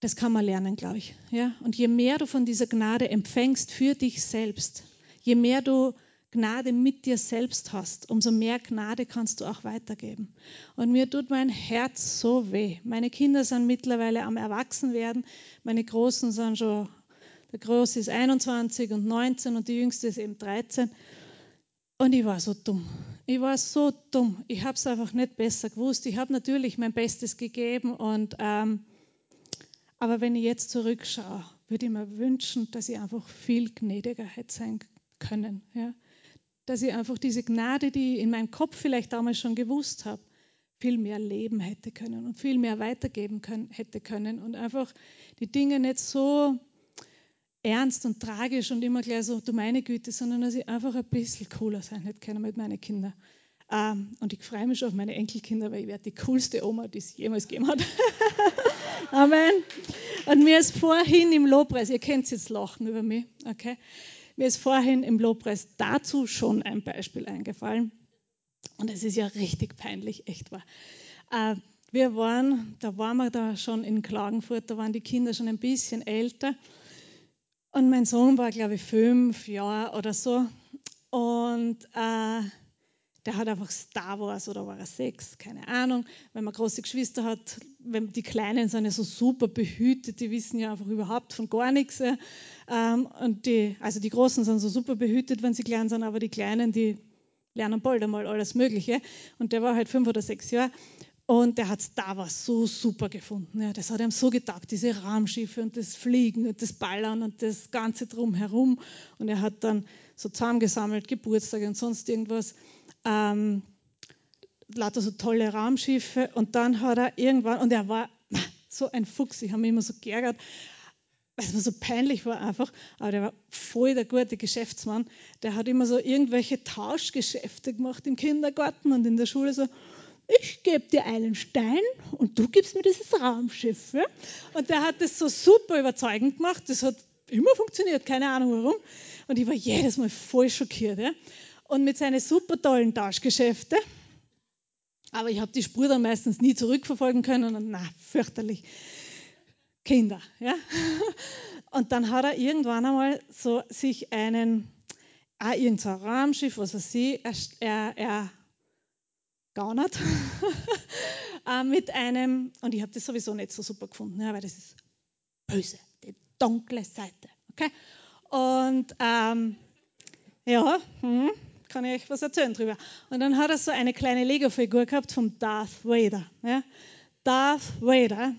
das kann man lernen, glaube ich. Ja? Und je mehr du von dieser Gnade empfängst für dich selbst, je mehr du Gnade mit dir selbst hast, umso mehr Gnade kannst du auch weitergeben. Und mir tut mein Herz so weh. Meine Kinder sind mittlerweile am Erwachsenwerden. Meine Großen sind schon, der Große ist 21 und 19 und die Jüngste ist eben 13. Und ich war so dumm. Ich war so dumm. Ich habe es einfach nicht besser gewusst. Ich habe natürlich mein Bestes gegeben. Und, ähm, aber wenn ich jetzt zurückschaue, würde ich mir wünschen, dass ich einfach viel gnädiger hätte sein können. Ja? Dass ich einfach diese Gnade, die ich in meinem Kopf vielleicht damals schon gewusst habe, viel mehr leben hätte können und viel mehr weitergeben können, hätte können und einfach die Dinge nicht so ernst und tragisch und immer gleich so, du meine Güte, sondern dass ich einfach ein bisschen cooler sein hätte können mit meinen Kindern. Ähm, und ich freue mich schon auf meine Enkelkinder, weil ich werde die coolste Oma, die es jemals gegeben hat. [LAUGHS] Amen. Und mir ist vorhin im Lobpreis, ihr könnt jetzt lachen über mich, okay? Mir ist vorhin im Lobpreis dazu schon ein Beispiel eingefallen. Und es ist ja richtig peinlich, echt wahr. Äh, wir waren, da waren wir da schon in Klagenfurt, da waren die Kinder schon ein bisschen älter. Und mein Sohn war, glaube ich, fünf Jahre oder so. Und äh, der hat einfach Star Wars oder war er sechs, keine Ahnung. Wenn man große Geschwister hat, wenn die Kleinen sind ja so super behütet, die wissen ja einfach überhaupt von gar nichts. Ähm, und die, also die Großen sind so super behütet, wenn sie klein sind, aber die Kleinen, die lernen bald einmal alles Mögliche. Und der war halt fünf oder sechs Jahre. Und der hat Star Wars so super gefunden. Ja, das hat ihm so getaugt, diese Raumschiffe und das Fliegen und das Ballern und das Ganze drumherum. Und er hat dann so zusammengesammelt, Geburtstage und sonst irgendwas. Ähm, lauter so tolle Raumschiffe. Und dann hat er irgendwann, und er war [LAUGHS] so ein Fuchs, ich habe mich immer so geärgert, weil es mir so peinlich war einfach, aber der war voll der gute Geschäftsmann. Der hat immer so irgendwelche Tauschgeschäfte gemacht im Kindergarten und in der Schule so, ich gebe dir einen Stein und du gibst mir dieses Raumschiff. Ja? Und der hat das so super überzeugend gemacht. Das hat immer funktioniert, keine Ahnung warum. Und ich war jedes Mal voll schockiert. Ja? Und mit seinen super tollen Tauschgeschäften, aber ich habe die Spur dann meistens nie zurückverfolgen können und na, fürchterlich. Kinder. Ja? [LAUGHS] Und dann hat er irgendwann einmal so sich einen, auch irgendein Raumschiff, was weiß ich, er, er, er gaunert äh, [LAUGHS] mit einem, und ich habe das sowieso nicht so super gefunden, weil das ist böse, die dunkle Seite. Okay? Und ähm, ja, hm, kann ich euch was erzählen drüber. Und dann hat er so eine kleine Lego-Figur gehabt vom Darth Vader. Ja? Darth Vader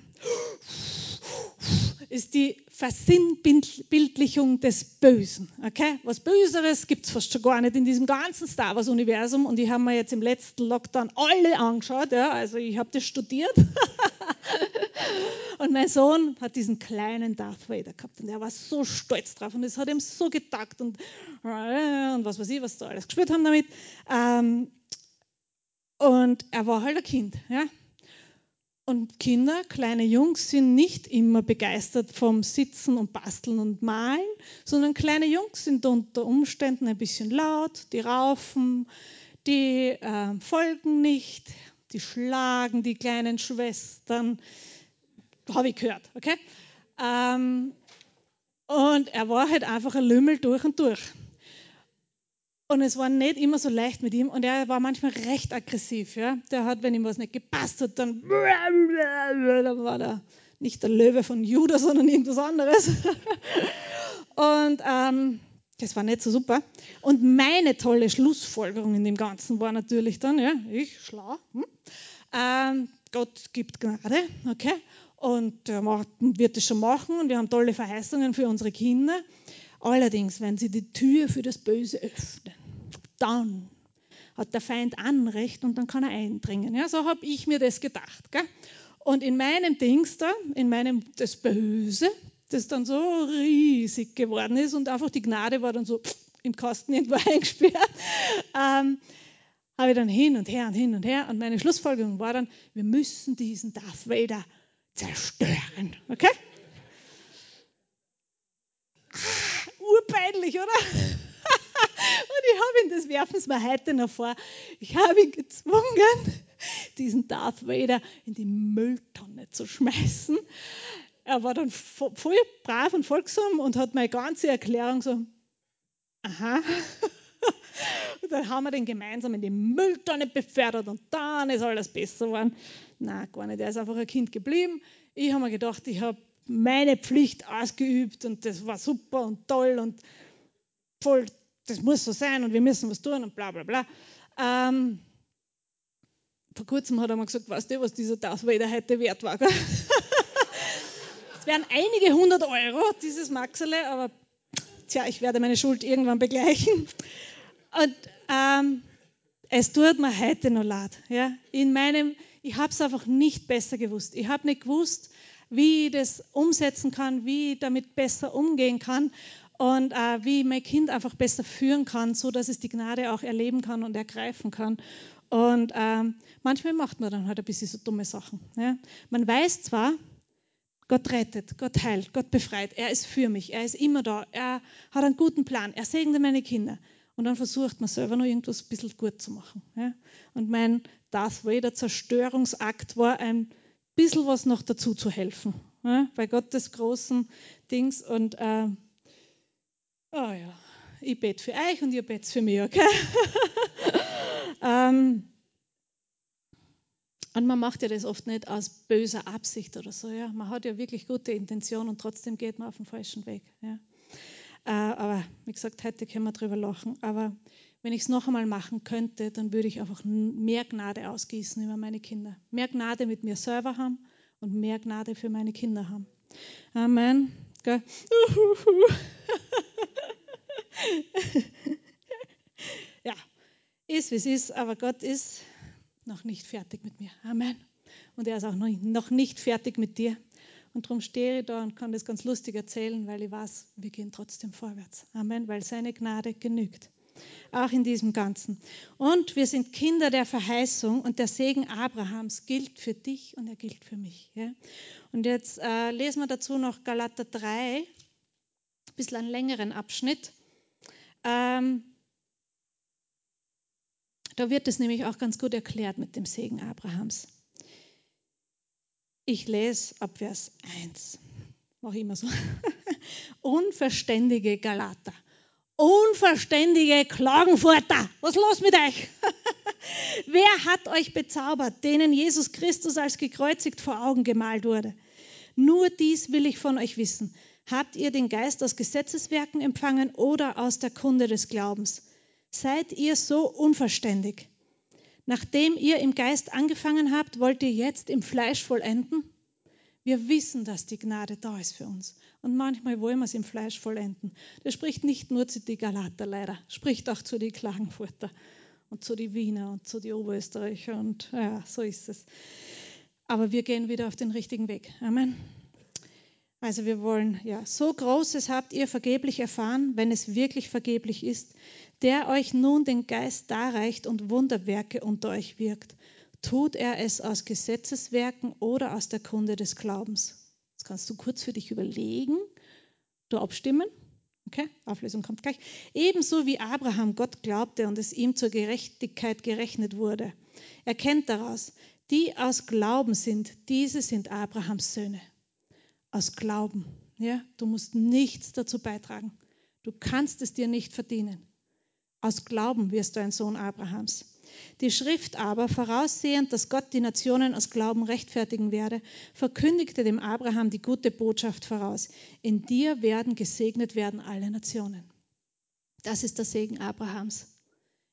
ist die Versinnbildlichung des Bösen. Okay? Was Böseres gibt es fast schon gar nicht in diesem ganzen Star Wars-Universum. Und ich habe mir jetzt im letzten Lockdown alle angeschaut. Ja? Also ich habe das studiert. [LAUGHS] und mein Sohn hat diesen kleinen Darth Vader gehabt. Und er war so stolz drauf. Und es hat ihm so getagt. Und, und was weiß ich, was da alles gespielt haben damit. Ähm, und er war halt ein Kind. Ja? Und Kinder, kleine Jungs, sind nicht immer begeistert vom Sitzen und Basteln und Malen, sondern kleine Jungs sind unter Umständen ein bisschen laut, die raufen, die äh, folgen nicht, die schlagen die kleinen Schwestern. Habe ich gehört, okay? Ähm, und er war halt einfach ein Lümmel durch und durch. Und es war nicht immer so leicht mit ihm und er war manchmal recht aggressiv. Ja? Der hat, wenn ihm was nicht gepasst hat, dann, dann [LAUGHS] war er nicht der Löwe von Judah, sondern irgendwas anderes. [LAUGHS] Und ähm, das war nicht so super. Und meine tolle Schlussfolgerung in dem Ganzen war natürlich dann, ja, ich schlau, hm? ähm, Gott gibt Gnade, okay? Und er macht, wird es schon machen und wir haben tolle Verheißungen für unsere Kinder. Allerdings, wenn sie die Tür für das Böse öffnen, dann hat der Feind Anrecht und dann kann er eindringen. Ja, so habe ich mir das gedacht. Gell? Und in meinem Dings da, in meinem das Böse, das dann so riesig geworden ist und einfach die Gnade war dann so im Kasten irgendwo [LAUGHS] eingesperrt, ähm, habe ich dann hin und her und hin und her und meine Schlussfolgerung war dann, wir müssen diesen Darth Vader zerstören. Okay? Ah, urpeinlich, oder? Und ich habe ihn, das werfen Sie mir heute noch vor, ich habe ihn gezwungen, diesen Darth Vader in die Mülltonne zu schmeißen. Er war dann voll brav und folgsam und hat meine ganze Erklärung so, aha. Und dann haben wir den gemeinsam in die Mülltonne befördert und dann ist alles besser geworden. Na, gar nicht, er ist einfach ein Kind geblieben. Ich habe mir gedacht, ich habe meine Pflicht ausgeübt und das war super und toll und voll das muss so sein und wir müssen was tun und bla bla bla. Ähm, vor kurzem hat er mal gesagt, weißt du, was dieser Darth Vader heute wert war? [LAUGHS] es wären einige hundert Euro, dieses Maxele, aber tja, ich werde meine Schuld irgendwann begleichen. Und ähm, es tut mir heute noch leid. Ja? In meinem, ich habe es einfach nicht besser gewusst. Ich habe nicht gewusst, wie ich das umsetzen kann, wie ich damit besser umgehen kann und äh, wie ich mein Kind einfach besser führen kann, so dass es die Gnade auch erleben kann und ergreifen kann. Und ähm, manchmal macht man dann halt ein bisschen so dumme Sachen. Ja? Man weiß zwar, Gott rettet, Gott heilt, Gott befreit. Er ist für mich, er ist immer da, er hat einen guten Plan, er segnet meine Kinder. Und dann versucht man selber noch irgendwas ein bisschen gut zu machen. Ja? Und mein Darth Vader Zerstörungsakt war ein bisschen was noch dazu zu helfen. Ja? Bei Gottes großen Dings. Und äh, oh ja, ich bete für euch und ihr betet für mich, okay? [LAUGHS] ähm, und man macht ja das oft nicht aus böser Absicht oder so. Ja? Man hat ja wirklich gute Intention und trotzdem geht man auf den falschen Weg. Ja? Äh, aber wie gesagt, heute können wir drüber lachen. Aber wenn ich es noch einmal machen könnte, dann würde ich einfach mehr Gnade ausgießen über meine Kinder. Mehr Gnade mit mir selber haben und mehr Gnade für meine Kinder haben. Amen. [LAUGHS] [LAUGHS] ja, ist wie es ist, aber Gott ist noch nicht fertig mit mir. Amen. Und er ist auch noch nicht fertig mit dir. Und darum stehe ich da und kann das ganz lustig erzählen, weil ich weiß, wir gehen trotzdem vorwärts. Amen, weil seine Gnade genügt. Auch in diesem Ganzen. Und wir sind Kinder der Verheißung und der Segen Abrahams gilt für dich und er gilt für mich. Ja? Und jetzt äh, lesen wir dazu noch Galater 3, ein bisschen einen längeren Abschnitt. Ähm, da wird es nämlich auch ganz gut erklärt mit dem Segen Abrahams. Ich lese ab Vers 1. Mache ich immer so. [LAUGHS] Unverständige Galater. Unverständige Klagenfurter. Was ist los mit euch? [LAUGHS] Wer hat euch bezaubert, denen Jesus Christus als gekreuzigt vor Augen gemalt wurde? Nur dies will ich von euch wissen. Habt ihr den Geist aus Gesetzeswerken empfangen oder aus der Kunde des Glaubens? Seid ihr so unverständig? Nachdem ihr im Geist angefangen habt, wollt ihr jetzt im Fleisch vollenden? Wir wissen, dass die Gnade da ist für uns. Und manchmal wollen wir es im Fleisch vollenden. Das spricht nicht nur zu den Galater leider, spricht auch zu den Klagenfurter und zu den Wiener und zu den Oberösterreicher. Und ja, so ist es. Aber wir gehen wieder auf den richtigen Weg. Amen. Also wir wollen, ja, so Großes habt ihr vergeblich erfahren, wenn es wirklich vergeblich ist, der euch nun den Geist darreicht und Wunderwerke unter euch wirkt. Tut er es aus Gesetzeswerken oder aus der Kunde des Glaubens? Jetzt kannst du kurz für dich überlegen, du abstimmen. Okay, Auflösung kommt gleich. Ebenso wie Abraham Gott glaubte und es ihm zur Gerechtigkeit gerechnet wurde. Er kennt daraus, die aus Glauben sind, diese sind Abrahams Söhne aus Glauben. Ja, du musst nichts dazu beitragen. Du kannst es dir nicht verdienen. Aus Glauben wirst du ein Sohn Abrahams. Die Schrift aber, voraussehend, dass Gott die Nationen aus Glauben rechtfertigen werde, verkündigte dem Abraham die gute Botschaft voraus. In dir werden gesegnet werden alle Nationen. Das ist der Segen Abrahams,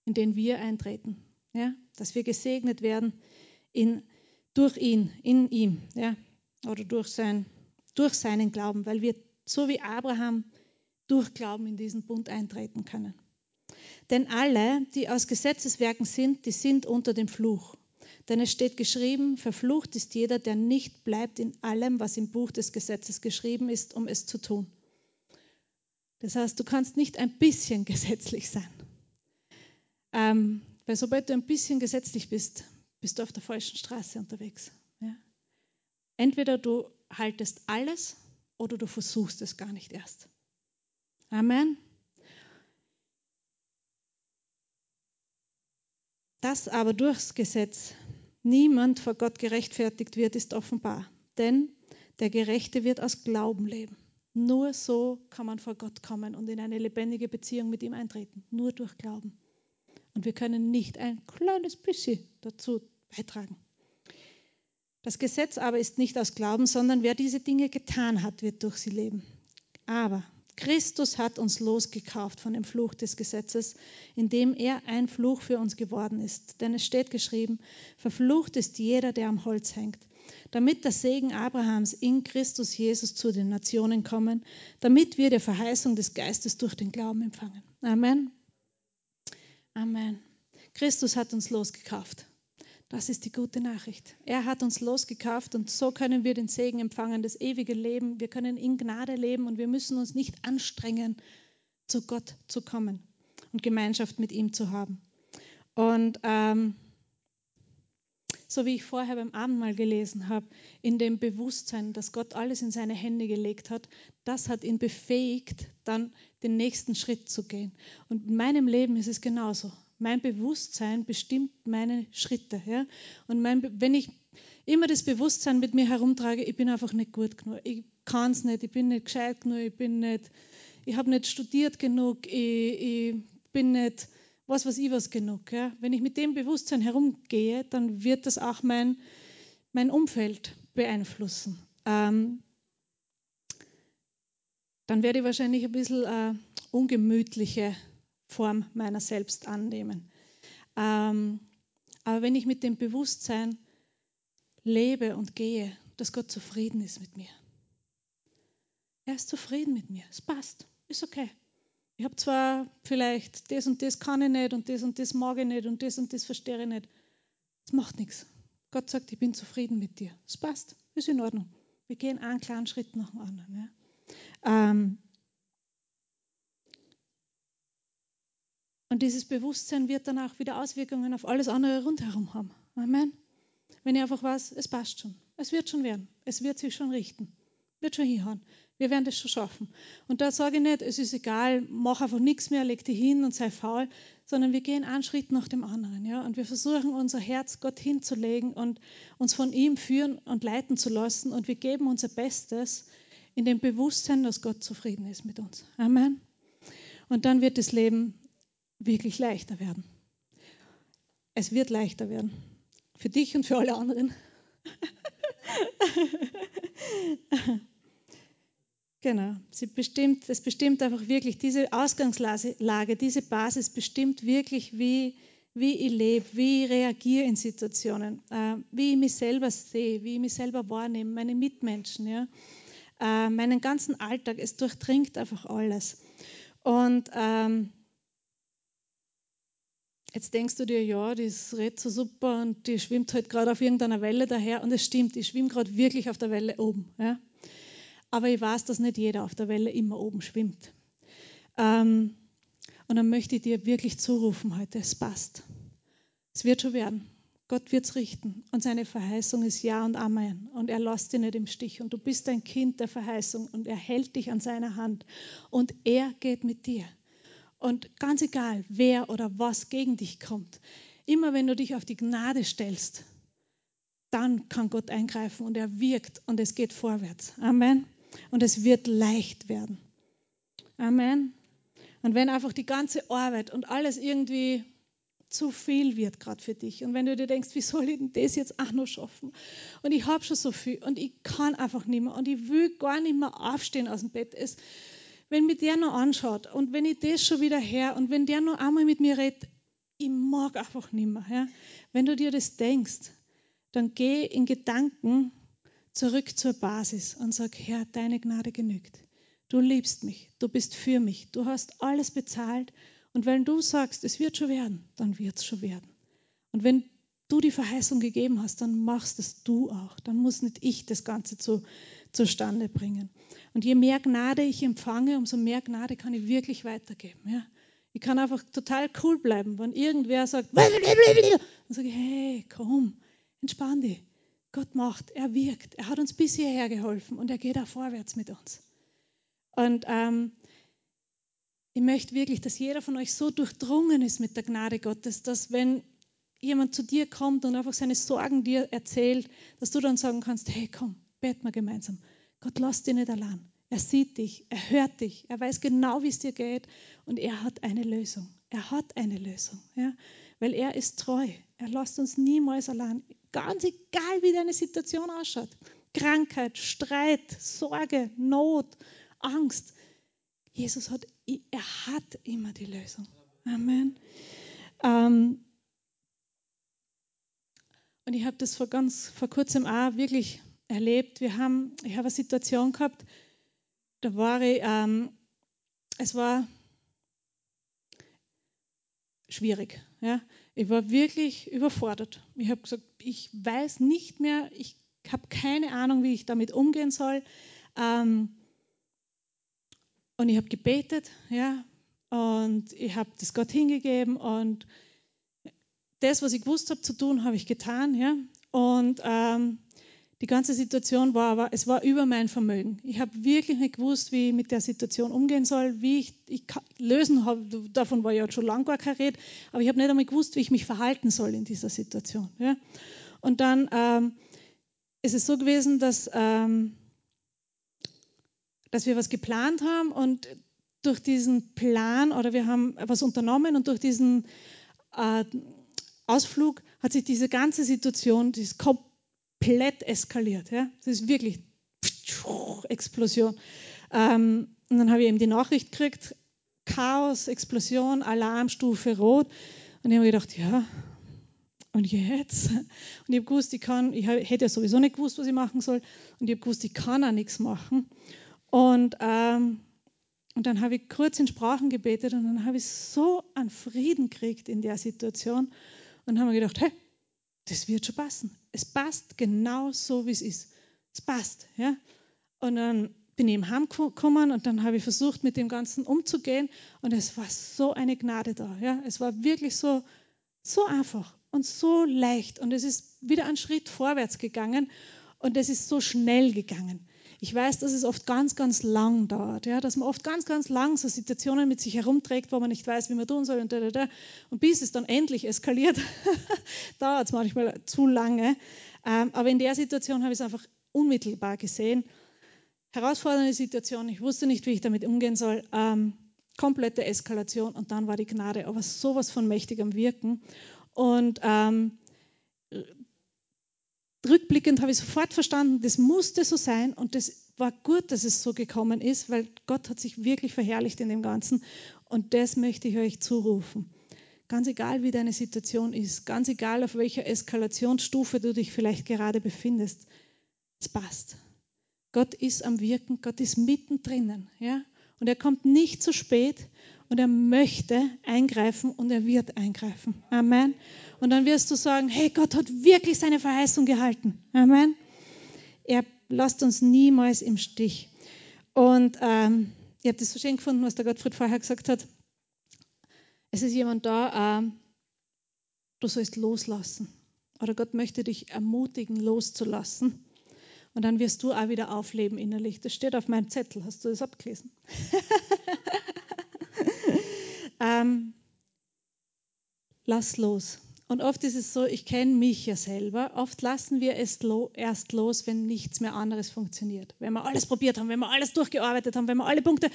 in den wir eintreten. Ja? Dass wir gesegnet werden in, durch ihn, in ihm, ja? oder durch sein durch seinen Glauben, weil wir so wie Abraham durch Glauben in diesen Bund eintreten können. Denn alle, die aus Gesetzeswerken sind, die sind unter dem Fluch. Denn es steht geschrieben, verflucht ist jeder, der nicht bleibt in allem, was im Buch des Gesetzes geschrieben ist, um es zu tun. Das heißt, du kannst nicht ein bisschen [LAUGHS] gesetzlich sein. Ähm, weil sobald du ein bisschen gesetzlich bist, bist du auf der falschen Straße unterwegs. Ja? Entweder du haltest alles oder du versuchst es gar nicht erst. Amen. Dass aber durchs Gesetz niemand vor Gott gerechtfertigt wird, ist offenbar. Denn der Gerechte wird aus Glauben leben. Nur so kann man vor Gott kommen und in eine lebendige Beziehung mit ihm eintreten. Nur durch Glauben. Und wir können nicht ein kleines bisschen dazu beitragen. Das Gesetz aber ist nicht aus Glauben, sondern wer diese Dinge getan hat, wird durch sie leben. Aber Christus hat uns losgekauft von dem Fluch des Gesetzes, indem er ein Fluch für uns geworden ist. Denn es steht geschrieben, verflucht ist jeder, der am Holz hängt, damit der Segen Abrahams in Christus Jesus zu den Nationen kommen, damit wir die Verheißung des Geistes durch den Glauben empfangen. Amen. Amen. Christus hat uns losgekauft. Das ist die gute Nachricht. Er hat uns losgekauft und so können wir den Segen empfangen, das ewige Leben. Wir können in Gnade leben und wir müssen uns nicht anstrengen, zu Gott zu kommen und Gemeinschaft mit ihm zu haben. Und ähm, so wie ich vorher beim Abendmahl gelesen habe, in dem Bewusstsein, dass Gott alles in seine Hände gelegt hat, das hat ihn befähigt, dann den nächsten Schritt zu gehen. Und in meinem Leben ist es genauso. Mein Bewusstsein bestimmt meine Schritte. Ja? Und mein, wenn ich immer das Bewusstsein mit mir herumtrage, ich bin einfach nicht gut genug, ich kann es nicht, ich bin nicht gescheit genug, ich bin nicht, ich habe nicht studiert genug, ich, ich bin nicht was weiß ich was genug. Ja? Wenn ich mit dem Bewusstsein herumgehe, dann wird das auch mein, mein Umfeld beeinflussen. Ähm, dann werde ich wahrscheinlich ein bisschen äh, ungemütliche Form meiner selbst annehmen. Ähm, aber wenn ich mit dem Bewusstsein lebe und gehe, dass Gott zufrieden ist mit mir. Er ist zufrieden mit mir. Es passt. Ist okay. Ich habe zwar vielleicht das und das kann ich nicht und das und das mag ich nicht und das und das verstehe ich nicht. Das macht nichts. Gott sagt, ich bin zufrieden mit dir. Es passt, ist in Ordnung. Wir gehen einen kleinen Schritt nach dem anderen. Ja. Ähm und dieses Bewusstsein wird dann auch wieder Auswirkungen auf alles andere rundherum haben. Amen. Wenn ich einfach weiß, es passt schon. Es wird schon werden. Es wird sich schon richten. Wird schon hinhauen. Wir werden das schon schaffen. Und da sage ich nicht, es ist egal, mach einfach nichts mehr, leg dich hin und sei faul, sondern wir gehen einen Schritt nach dem anderen. Ja? Und wir versuchen, unser Herz Gott hinzulegen und uns von ihm führen und leiten zu lassen. Und wir geben unser Bestes in dem Bewusstsein, dass Gott zufrieden ist mit uns. Amen. Und dann wird das Leben wirklich leichter werden. Es wird leichter werden. Für dich und für alle anderen. [LAUGHS] Genau, sie bestimmt, es bestimmt einfach wirklich, diese Ausgangslage, diese Basis bestimmt wirklich, wie, wie ich lebe, wie ich reagiere in Situationen, äh, wie ich mich selber sehe, wie ich mich selber wahrnehme, meine Mitmenschen, ja, äh, meinen ganzen Alltag. Es durchdringt einfach alles. Und ähm, jetzt denkst du dir, ja, die redet so super und die schwimmt halt gerade auf irgendeiner Welle daher. Und es stimmt, ich schwimme gerade wirklich auf der Welle oben. Ja. Aber ich weiß, dass nicht jeder auf der Welle immer oben schwimmt. Ähm, und dann möchte ich dir wirklich zurufen heute, es passt. Es wird schon werden. Gott wird es richten. Und seine Verheißung ist Ja und Amen. Und er lässt dich nicht im Stich. Und du bist ein Kind der Verheißung und er hält dich an seiner Hand. Und er geht mit dir. Und ganz egal, wer oder was gegen dich kommt, immer wenn du dich auf die Gnade stellst, dann kann Gott eingreifen und er wirkt und es geht vorwärts. Amen und es wird leicht werden. Amen. Und wenn einfach die ganze Arbeit und alles irgendwie zu viel wird gerade für dich und wenn du dir denkst, wie soll ich denn das jetzt auch noch schaffen? Und ich habe schon so viel und ich kann einfach nicht mehr und ich will gar nicht mehr aufstehen aus dem Bett. Es, wenn mich der noch anschaut und wenn ich das schon wieder her und wenn der noch einmal mit mir redet, ich mag einfach nicht mehr. Ja? Wenn du dir das denkst, dann geh in Gedanken zurück zur Basis und sag, Herr, deine Gnade genügt. Du liebst mich, du bist für mich, du hast alles bezahlt und wenn du sagst, es wird schon werden, dann wird es schon werden. Und wenn du die Verheißung gegeben hast, dann machst es du auch. Dann muss nicht ich das Ganze zu, zustande bringen. Und je mehr Gnade ich empfange, umso mehr Gnade kann ich wirklich weitergeben. Ja? Ich kann einfach total cool bleiben, wenn irgendwer sagt, dann sage ich, hey, komm, entspann dich. Gott macht, er wirkt. Er hat uns bis hierher geholfen und er geht auch vorwärts mit uns. Und ähm, ich möchte wirklich, dass jeder von euch so durchdrungen ist mit der Gnade Gottes, dass wenn jemand zu dir kommt und einfach seine Sorgen dir erzählt, dass du dann sagen kannst, hey komm, beten wir gemeinsam. Gott lass dich nicht allein. Er sieht dich, er hört dich, er weiß genau, wie es dir geht und er hat eine Lösung. Er hat eine Lösung, ja? weil er ist treu. Er lässt uns niemals allein. Ganz egal, wie deine Situation ausschaut. Krankheit, Streit, Sorge, Not, Angst. Jesus hat, er hat immer die Lösung. Amen. Ähm, und ich habe das vor ganz vor kurzem auch wirklich erlebt. Wir haben, ich habe eine Situation gehabt, da war ich, ähm, es war schwierig. Ja. Ich war wirklich überfordert. Ich habe gesagt, ich weiß nicht mehr, ich habe keine Ahnung, wie ich damit umgehen soll. Ähm, und ich habe gebetet, ja, und ich habe das Gott hingegeben und das, was ich gewusst habe zu tun, habe ich getan, ja. Und ähm, die ganze Situation war aber, es war über mein Vermögen. Ich habe wirklich nicht gewusst, wie ich mit der Situation umgehen soll, wie ich, ich lösen habe. Davon war ja schon lange gar kein Red, aber ich habe nicht einmal gewusst, wie ich mich verhalten soll in dieser Situation. Ja. Und dann ähm, ist es so gewesen, dass, ähm, dass wir was geplant haben und durch diesen Plan oder wir haben was unternommen und durch diesen äh, Ausflug hat sich diese ganze Situation, die ist komplett eskaliert. Ja? Das ist wirklich Explosion. Ähm, und dann habe ich eben die Nachricht gekriegt, Chaos, Explosion, Alarmstufe rot. Und ich habe gedacht, ja, und jetzt? Und ich habe gewusst, ich kann, ich hätte ja sowieso nicht gewusst, was ich machen soll. Und ich habe gewusst, ich kann auch nichts machen. Und, ähm, und dann habe ich kurz in Sprachen gebetet und dann habe ich so einen Frieden gekriegt in der Situation. Und dann haben wir gedacht, hey, das wird schon passen. Es passt genau so, wie es ist. Es passt. Ja? Und dann bin ich eben heimgekommen und dann habe ich versucht, mit dem Ganzen umzugehen. Und es war so eine Gnade da. Ja? Es war wirklich so, so einfach und so leicht. Und es ist wieder einen Schritt vorwärts gegangen und es ist so schnell gegangen. Ich weiß, dass es oft ganz, ganz lang dauert, ja, dass man oft ganz, ganz lang so Situationen mit sich herumträgt, wo man nicht weiß, wie man tun soll und da, da, da. Und bis es dann endlich eskaliert, [LAUGHS] dauert es manchmal zu lange. Ähm, aber in der Situation habe ich es einfach unmittelbar gesehen. Herausfordernde Situation, ich wusste nicht, wie ich damit umgehen soll. Ähm, komplette Eskalation und dann war die Gnade aber sowas von mächtig am Wirken. Und ähm, rückblickend habe ich sofort verstanden, das musste so sein und das war gut, dass es so gekommen ist, weil Gott hat sich wirklich verherrlicht in dem Ganzen und das möchte ich euch zurufen. Ganz egal, wie deine Situation ist, ganz egal, auf welcher Eskalationsstufe du dich vielleicht gerade befindest, es passt. Gott ist am Wirken, Gott ist mittendrin, ja, und er kommt nicht zu spät und er möchte eingreifen und er wird eingreifen. Amen. Und dann wirst du sagen, hey, Gott hat wirklich seine Verheißung gehalten. Amen. Er lasst uns niemals im Stich. Und ähm, ich habe das so schön gefunden, was der Gottfried vorher gesagt hat. Es ist jemand da, ähm, du sollst loslassen. Oder Gott möchte dich ermutigen, loszulassen. Und dann wirst du auch wieder aufleben innerlich. Das steht auf meinem Zettel. Hast du das abgelesen? [LAUGHS] ähm, lass los. Und oft ist es so, ich kenne mich ja selber, oft lassen wir es erst los, wenn nichts mehr anderes funktioniert. Wenn wir alles probiert haben, wenn wir alles durchgearbeitet haben, wenn wir alle Punkte,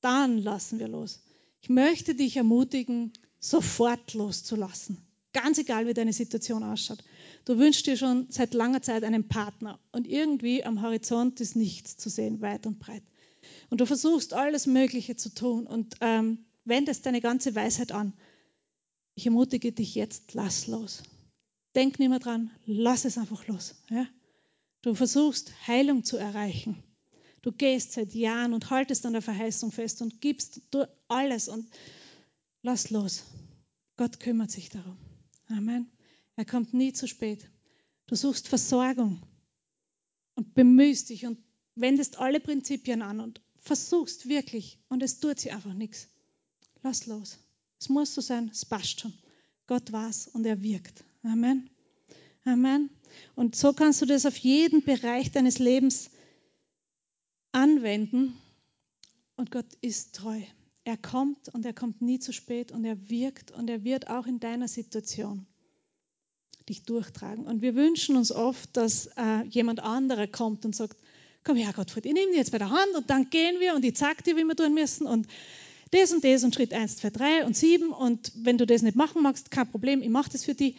dann lassen wir los. Ich möchte dich ermutigen, sofort loszulassen. Ganz egal, wie deine Situation ausschaut. Du wünschst dir schon seit langer Zeit einen Partner und irgendwie am Horizont ist nichts zu sehen, weit und breit. Und du versuchst alles Mögliche zu tun und ähm, wendest deine ganze Weisheit an. Ich ermutige dich jetzt, lass los. Denk nicht mehr dran, lass es einfach los. Ja? Du versuchst Heilung zu erreichen. Du gehst seit Jahren und haltest an der Verheißung fest und gibst alles und lass los. Gott kümmert sich darum. Amen. Er kommt nie zu spät. Du suchst Versorgung und bemühst dich und wendest alle Prinzipien an und versuchst wirklich und es tut sich einfach nichts. Lass los. Es muss so sein, es passt schon. Gott weiß und er wirkt. Amen. Amen. Und so kannst du das auf jeden Bereich deines Lebens anwenden. Und Gott ist treu. Er kommt und er kommt nie zu spät und er wirkt und er wird auch in deiner Situation dich durchtragen. Und wir wünschen uns oft, dass äh, jemand anderer kommt und sagt, komm her Gottfried, ich nehme dich jetzt bei der Hand und dann gehen wir und ich zeige dir, wie wir tun müssen und das und das und Schritt 1, 2, 3 und 7 und wenn du das nicht machen magst, kein Problem, ich mache das für dich.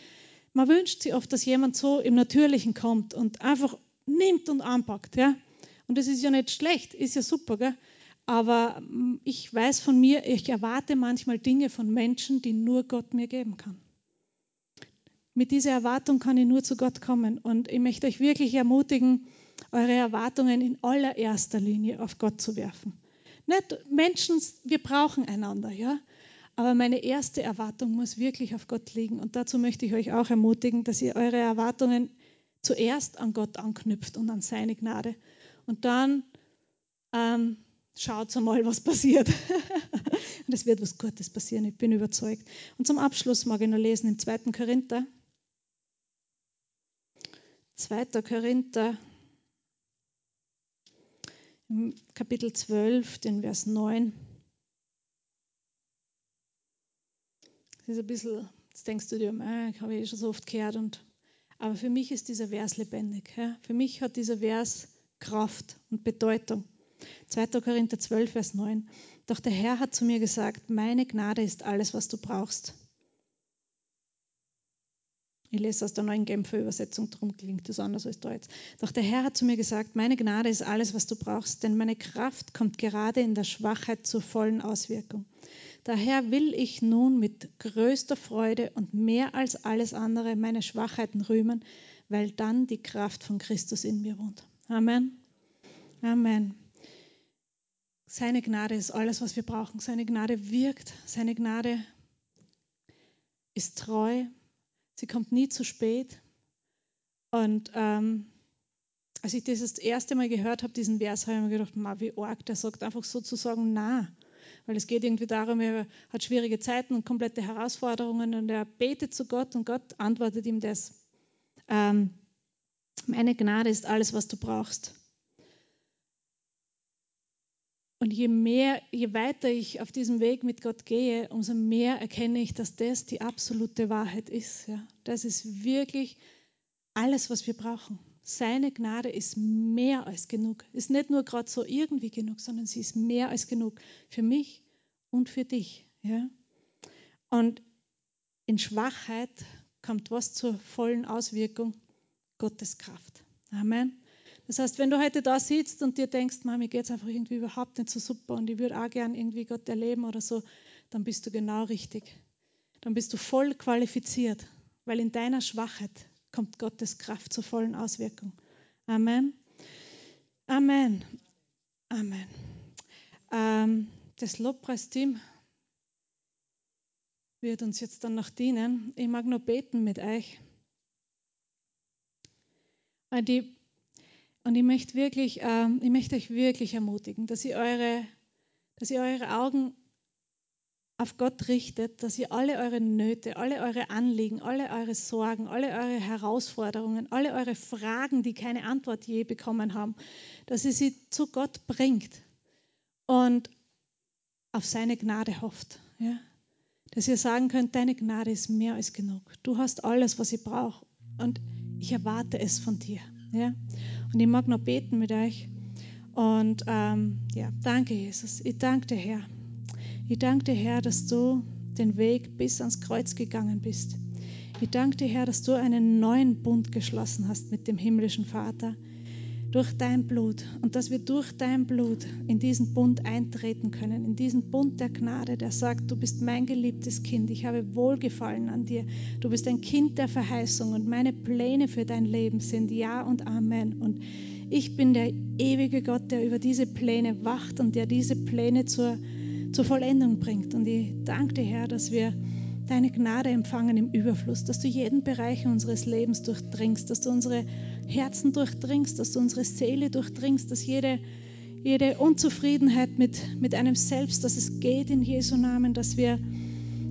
Man wünscht sich oft, dass jemand so im Natürlichen kommt und einfach nimmt und anpackt. Ja? Und das ist ja nicht schlecht, ist ja super. Gell? Aber mm, ich weiß von mir, ich erwarte manchmal Dinge von Menschen, die nur Gott mir geben kann. mit dieser Erwartung kann ich nur zu Gott kommen. Und ich möchte euch wirklich ermutigen, eure Erwartungen in allererster Linie auf Gott zu werfen. Nicht Menschen, wir brauchen einander, ja. Aber meine erste Erwartung muss wirklich auf Gott liegen. Und dazu möchte ich euch auch ermutigen, dass ihr eure Erwartungen zuerst an Gott anknüpft und an seine Gnade. Und dann ähm, schaut mal, was passiert. [LAUGHS] und es wird was Gutes passieren, ich bin überzeugt. Und zum Abschluss mag ich noch lesen im 2. Korinther. 2. Korinther, Kapitel 12, den Vers 9. Das ist ein bisschen, jetzt denkst du dir, äh, habe ich eh schon so oft gehört. Und, aber für mich ist dieser Vers lebendig. Ja? Für mich hat dieser Vers Kraft und Bedeutung. 2. Korinther 12, Vers 9. Doch der Herr hat zu mir gesagt, meine Gnade ist alles, was du brauchst. Ich lese aus der neuen Genfer Übersetzung, darum klingt das anders als Deutsch. Doch der Herr hat zu mir gesagt, meine Gnade ist alles, was du brauchst, denn meine Kraft kommt gerade in der Schwachheit zur vollen Auswirkung. Daher will ich nun mit größter Freude und mehr als alles andere meine Schwachheiten rühmen, weil dann die Kraft von Christus in mir wohnt. Amen. Amen. Seine Gnade ist alles, was wir brauchen. Seine Gnade wirkt. Seine Gnade ist treu. Sie kommt nie zu spät. Und ähm, als ich das das erste Mal gehört habe, diesen Vers, habe ich mir gedacht, Ma, wie arg, der sagt einfach sozusagen na. Weil es geht irgendwie darum, er hat schwierige Zeiten und komplette Herausforderungen und er betet zu Gott und Gott antwortet ihm das. Ähm, meine Gnade ist alles, was du brauchst. Und je mehr, je weiter ich auf diesem Weg mit Gott gehe, umso mehr erkenne ich, dass das die absolute Wahrheit ist. Ja. Das ist wirklich alles, was wir brauchen. Seine Gnade ist mehr als genug. Ist nicht nur gerade so irgendwie genug, sondern sie ist mehr als genug für mich und für dich. Ja. Und in Schwachheit kommt was zur vollen Auswirkung? Gottes Kraft. Amen. Das heißt, wenn du heute da sitzt und dir denkst, mir geht es einfach irgendwie überhaupt nicht so super und ich würde auch gern irgendwie Gott erleben oder so, dann bist du genau richtig. Dann bist du voll qualifiziert, weil in deiner Schwachheit kommt Gottes Kraft zur vollen Auswirkung. Amen. Amen. Amen. Ähm, das Lobpreisteam wird uns jetzt dann noch dienen. Ich mag nur beten mit euch. Die und ich möchte, wirklich, äh, ich möchte euch wirklich ermutigen, dass ihr, eure, dass ihr eure Augen auf Gott richtet, dass ihr alle eure Nöte, alle eure Anliegen, alle eure Sorgen, alle eure Herausforderungen, alle eure Fragen, die keine Antwort je bekommen haben, dass ihr sie zu Gott bringt und auf seine Gnade hofft. Ja? Dass ihr sagen könnt, deine Gnade ist mehr als genug. Du hast alles, was ich brauche und ich erwarte es von dir. Ja? Und ich mag noch beten mit euch. Und ähm, ja, danke, Jesus. Ich danke dir, Herr. Ich danke dir, Herr, dass du den Weg bis ans Kreuz gegangen bist. Ich danke dir, Herr, dass du einen neuen Bund geschlossen hast mit dem himmlischen Vater durch dein Blut und dass wir durch dein Blut in diesen Bund eintreten können, in diesen Bund der Gnade, der sagt, du bist mein geliebtes Kind, ich habe Wohlgefallen an dir, du bist ein Kind der Verheißung und meine Pläne für dein Leben sind Ja und Amen. Und ich bin der ewige Gott, der über diese Pläne wacht und der diese Pläne zur, zur Vollendung bringt. Und ich danke dir, Herr, dass wir deine Gnade empfangen im Überfluss, dass du jeden Bereich unseres Lebens durchdringst, dass du unsere Herzen durchdringst, dass du unsere Seele durchdringst, dass jede, jede Unzufriedenheit mit, mit einem selbst, dass es geht in Jesu Namen, dass wir,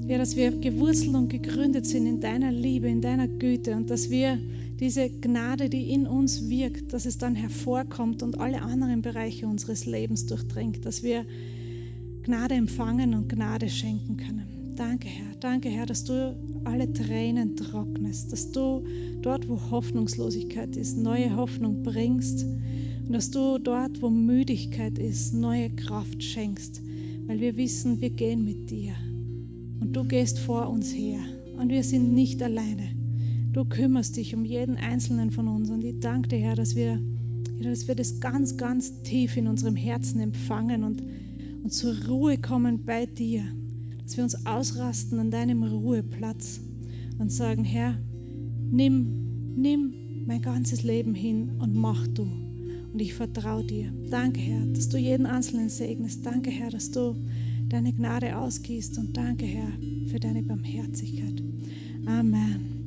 ja, dass wir gewurzelt und gegründet sind in deiner Liebe, in deiner Güte und dass wir diese Gnade, die in uns wirkt, dass es dann hervorkommt und alle anderen Bereiche unseres Lebens durchdringt, dass wir Gnade empfangen und Gnade schenken können. Danke, Herr. Danke, Herr, dass du alle Tränen trocknest, dass du dort, wo Hoffnungslosigkeit ist, neue Hoffnung bringst und dass du dort, wo Müdigkeit ist, neue Kraft schenkst, weil wir wissen, wir gehen mit dir und du gehst vor uns her und wir sind nicht alleine. Du kümmerst dich um jeden einzelnen von uns und ich danke dir, Herr, dass wir, dass wir das ganz, ganz tief in unserem Herzen empfangen und, und zur Ruhe kommen bei dir dass wir uns ausrasten an deinem Ruheplatz und sagen, Herr, nimm, nimm mein ganzes Leben hin und mach du. Und ich vertraue dir. Danke, Herr, dass du jeden Einzelnen segnest. Danke, Herr, dass du deine Gnade ausgießt. Und danke, Herr, für deine Barmherzigkeit. Amen.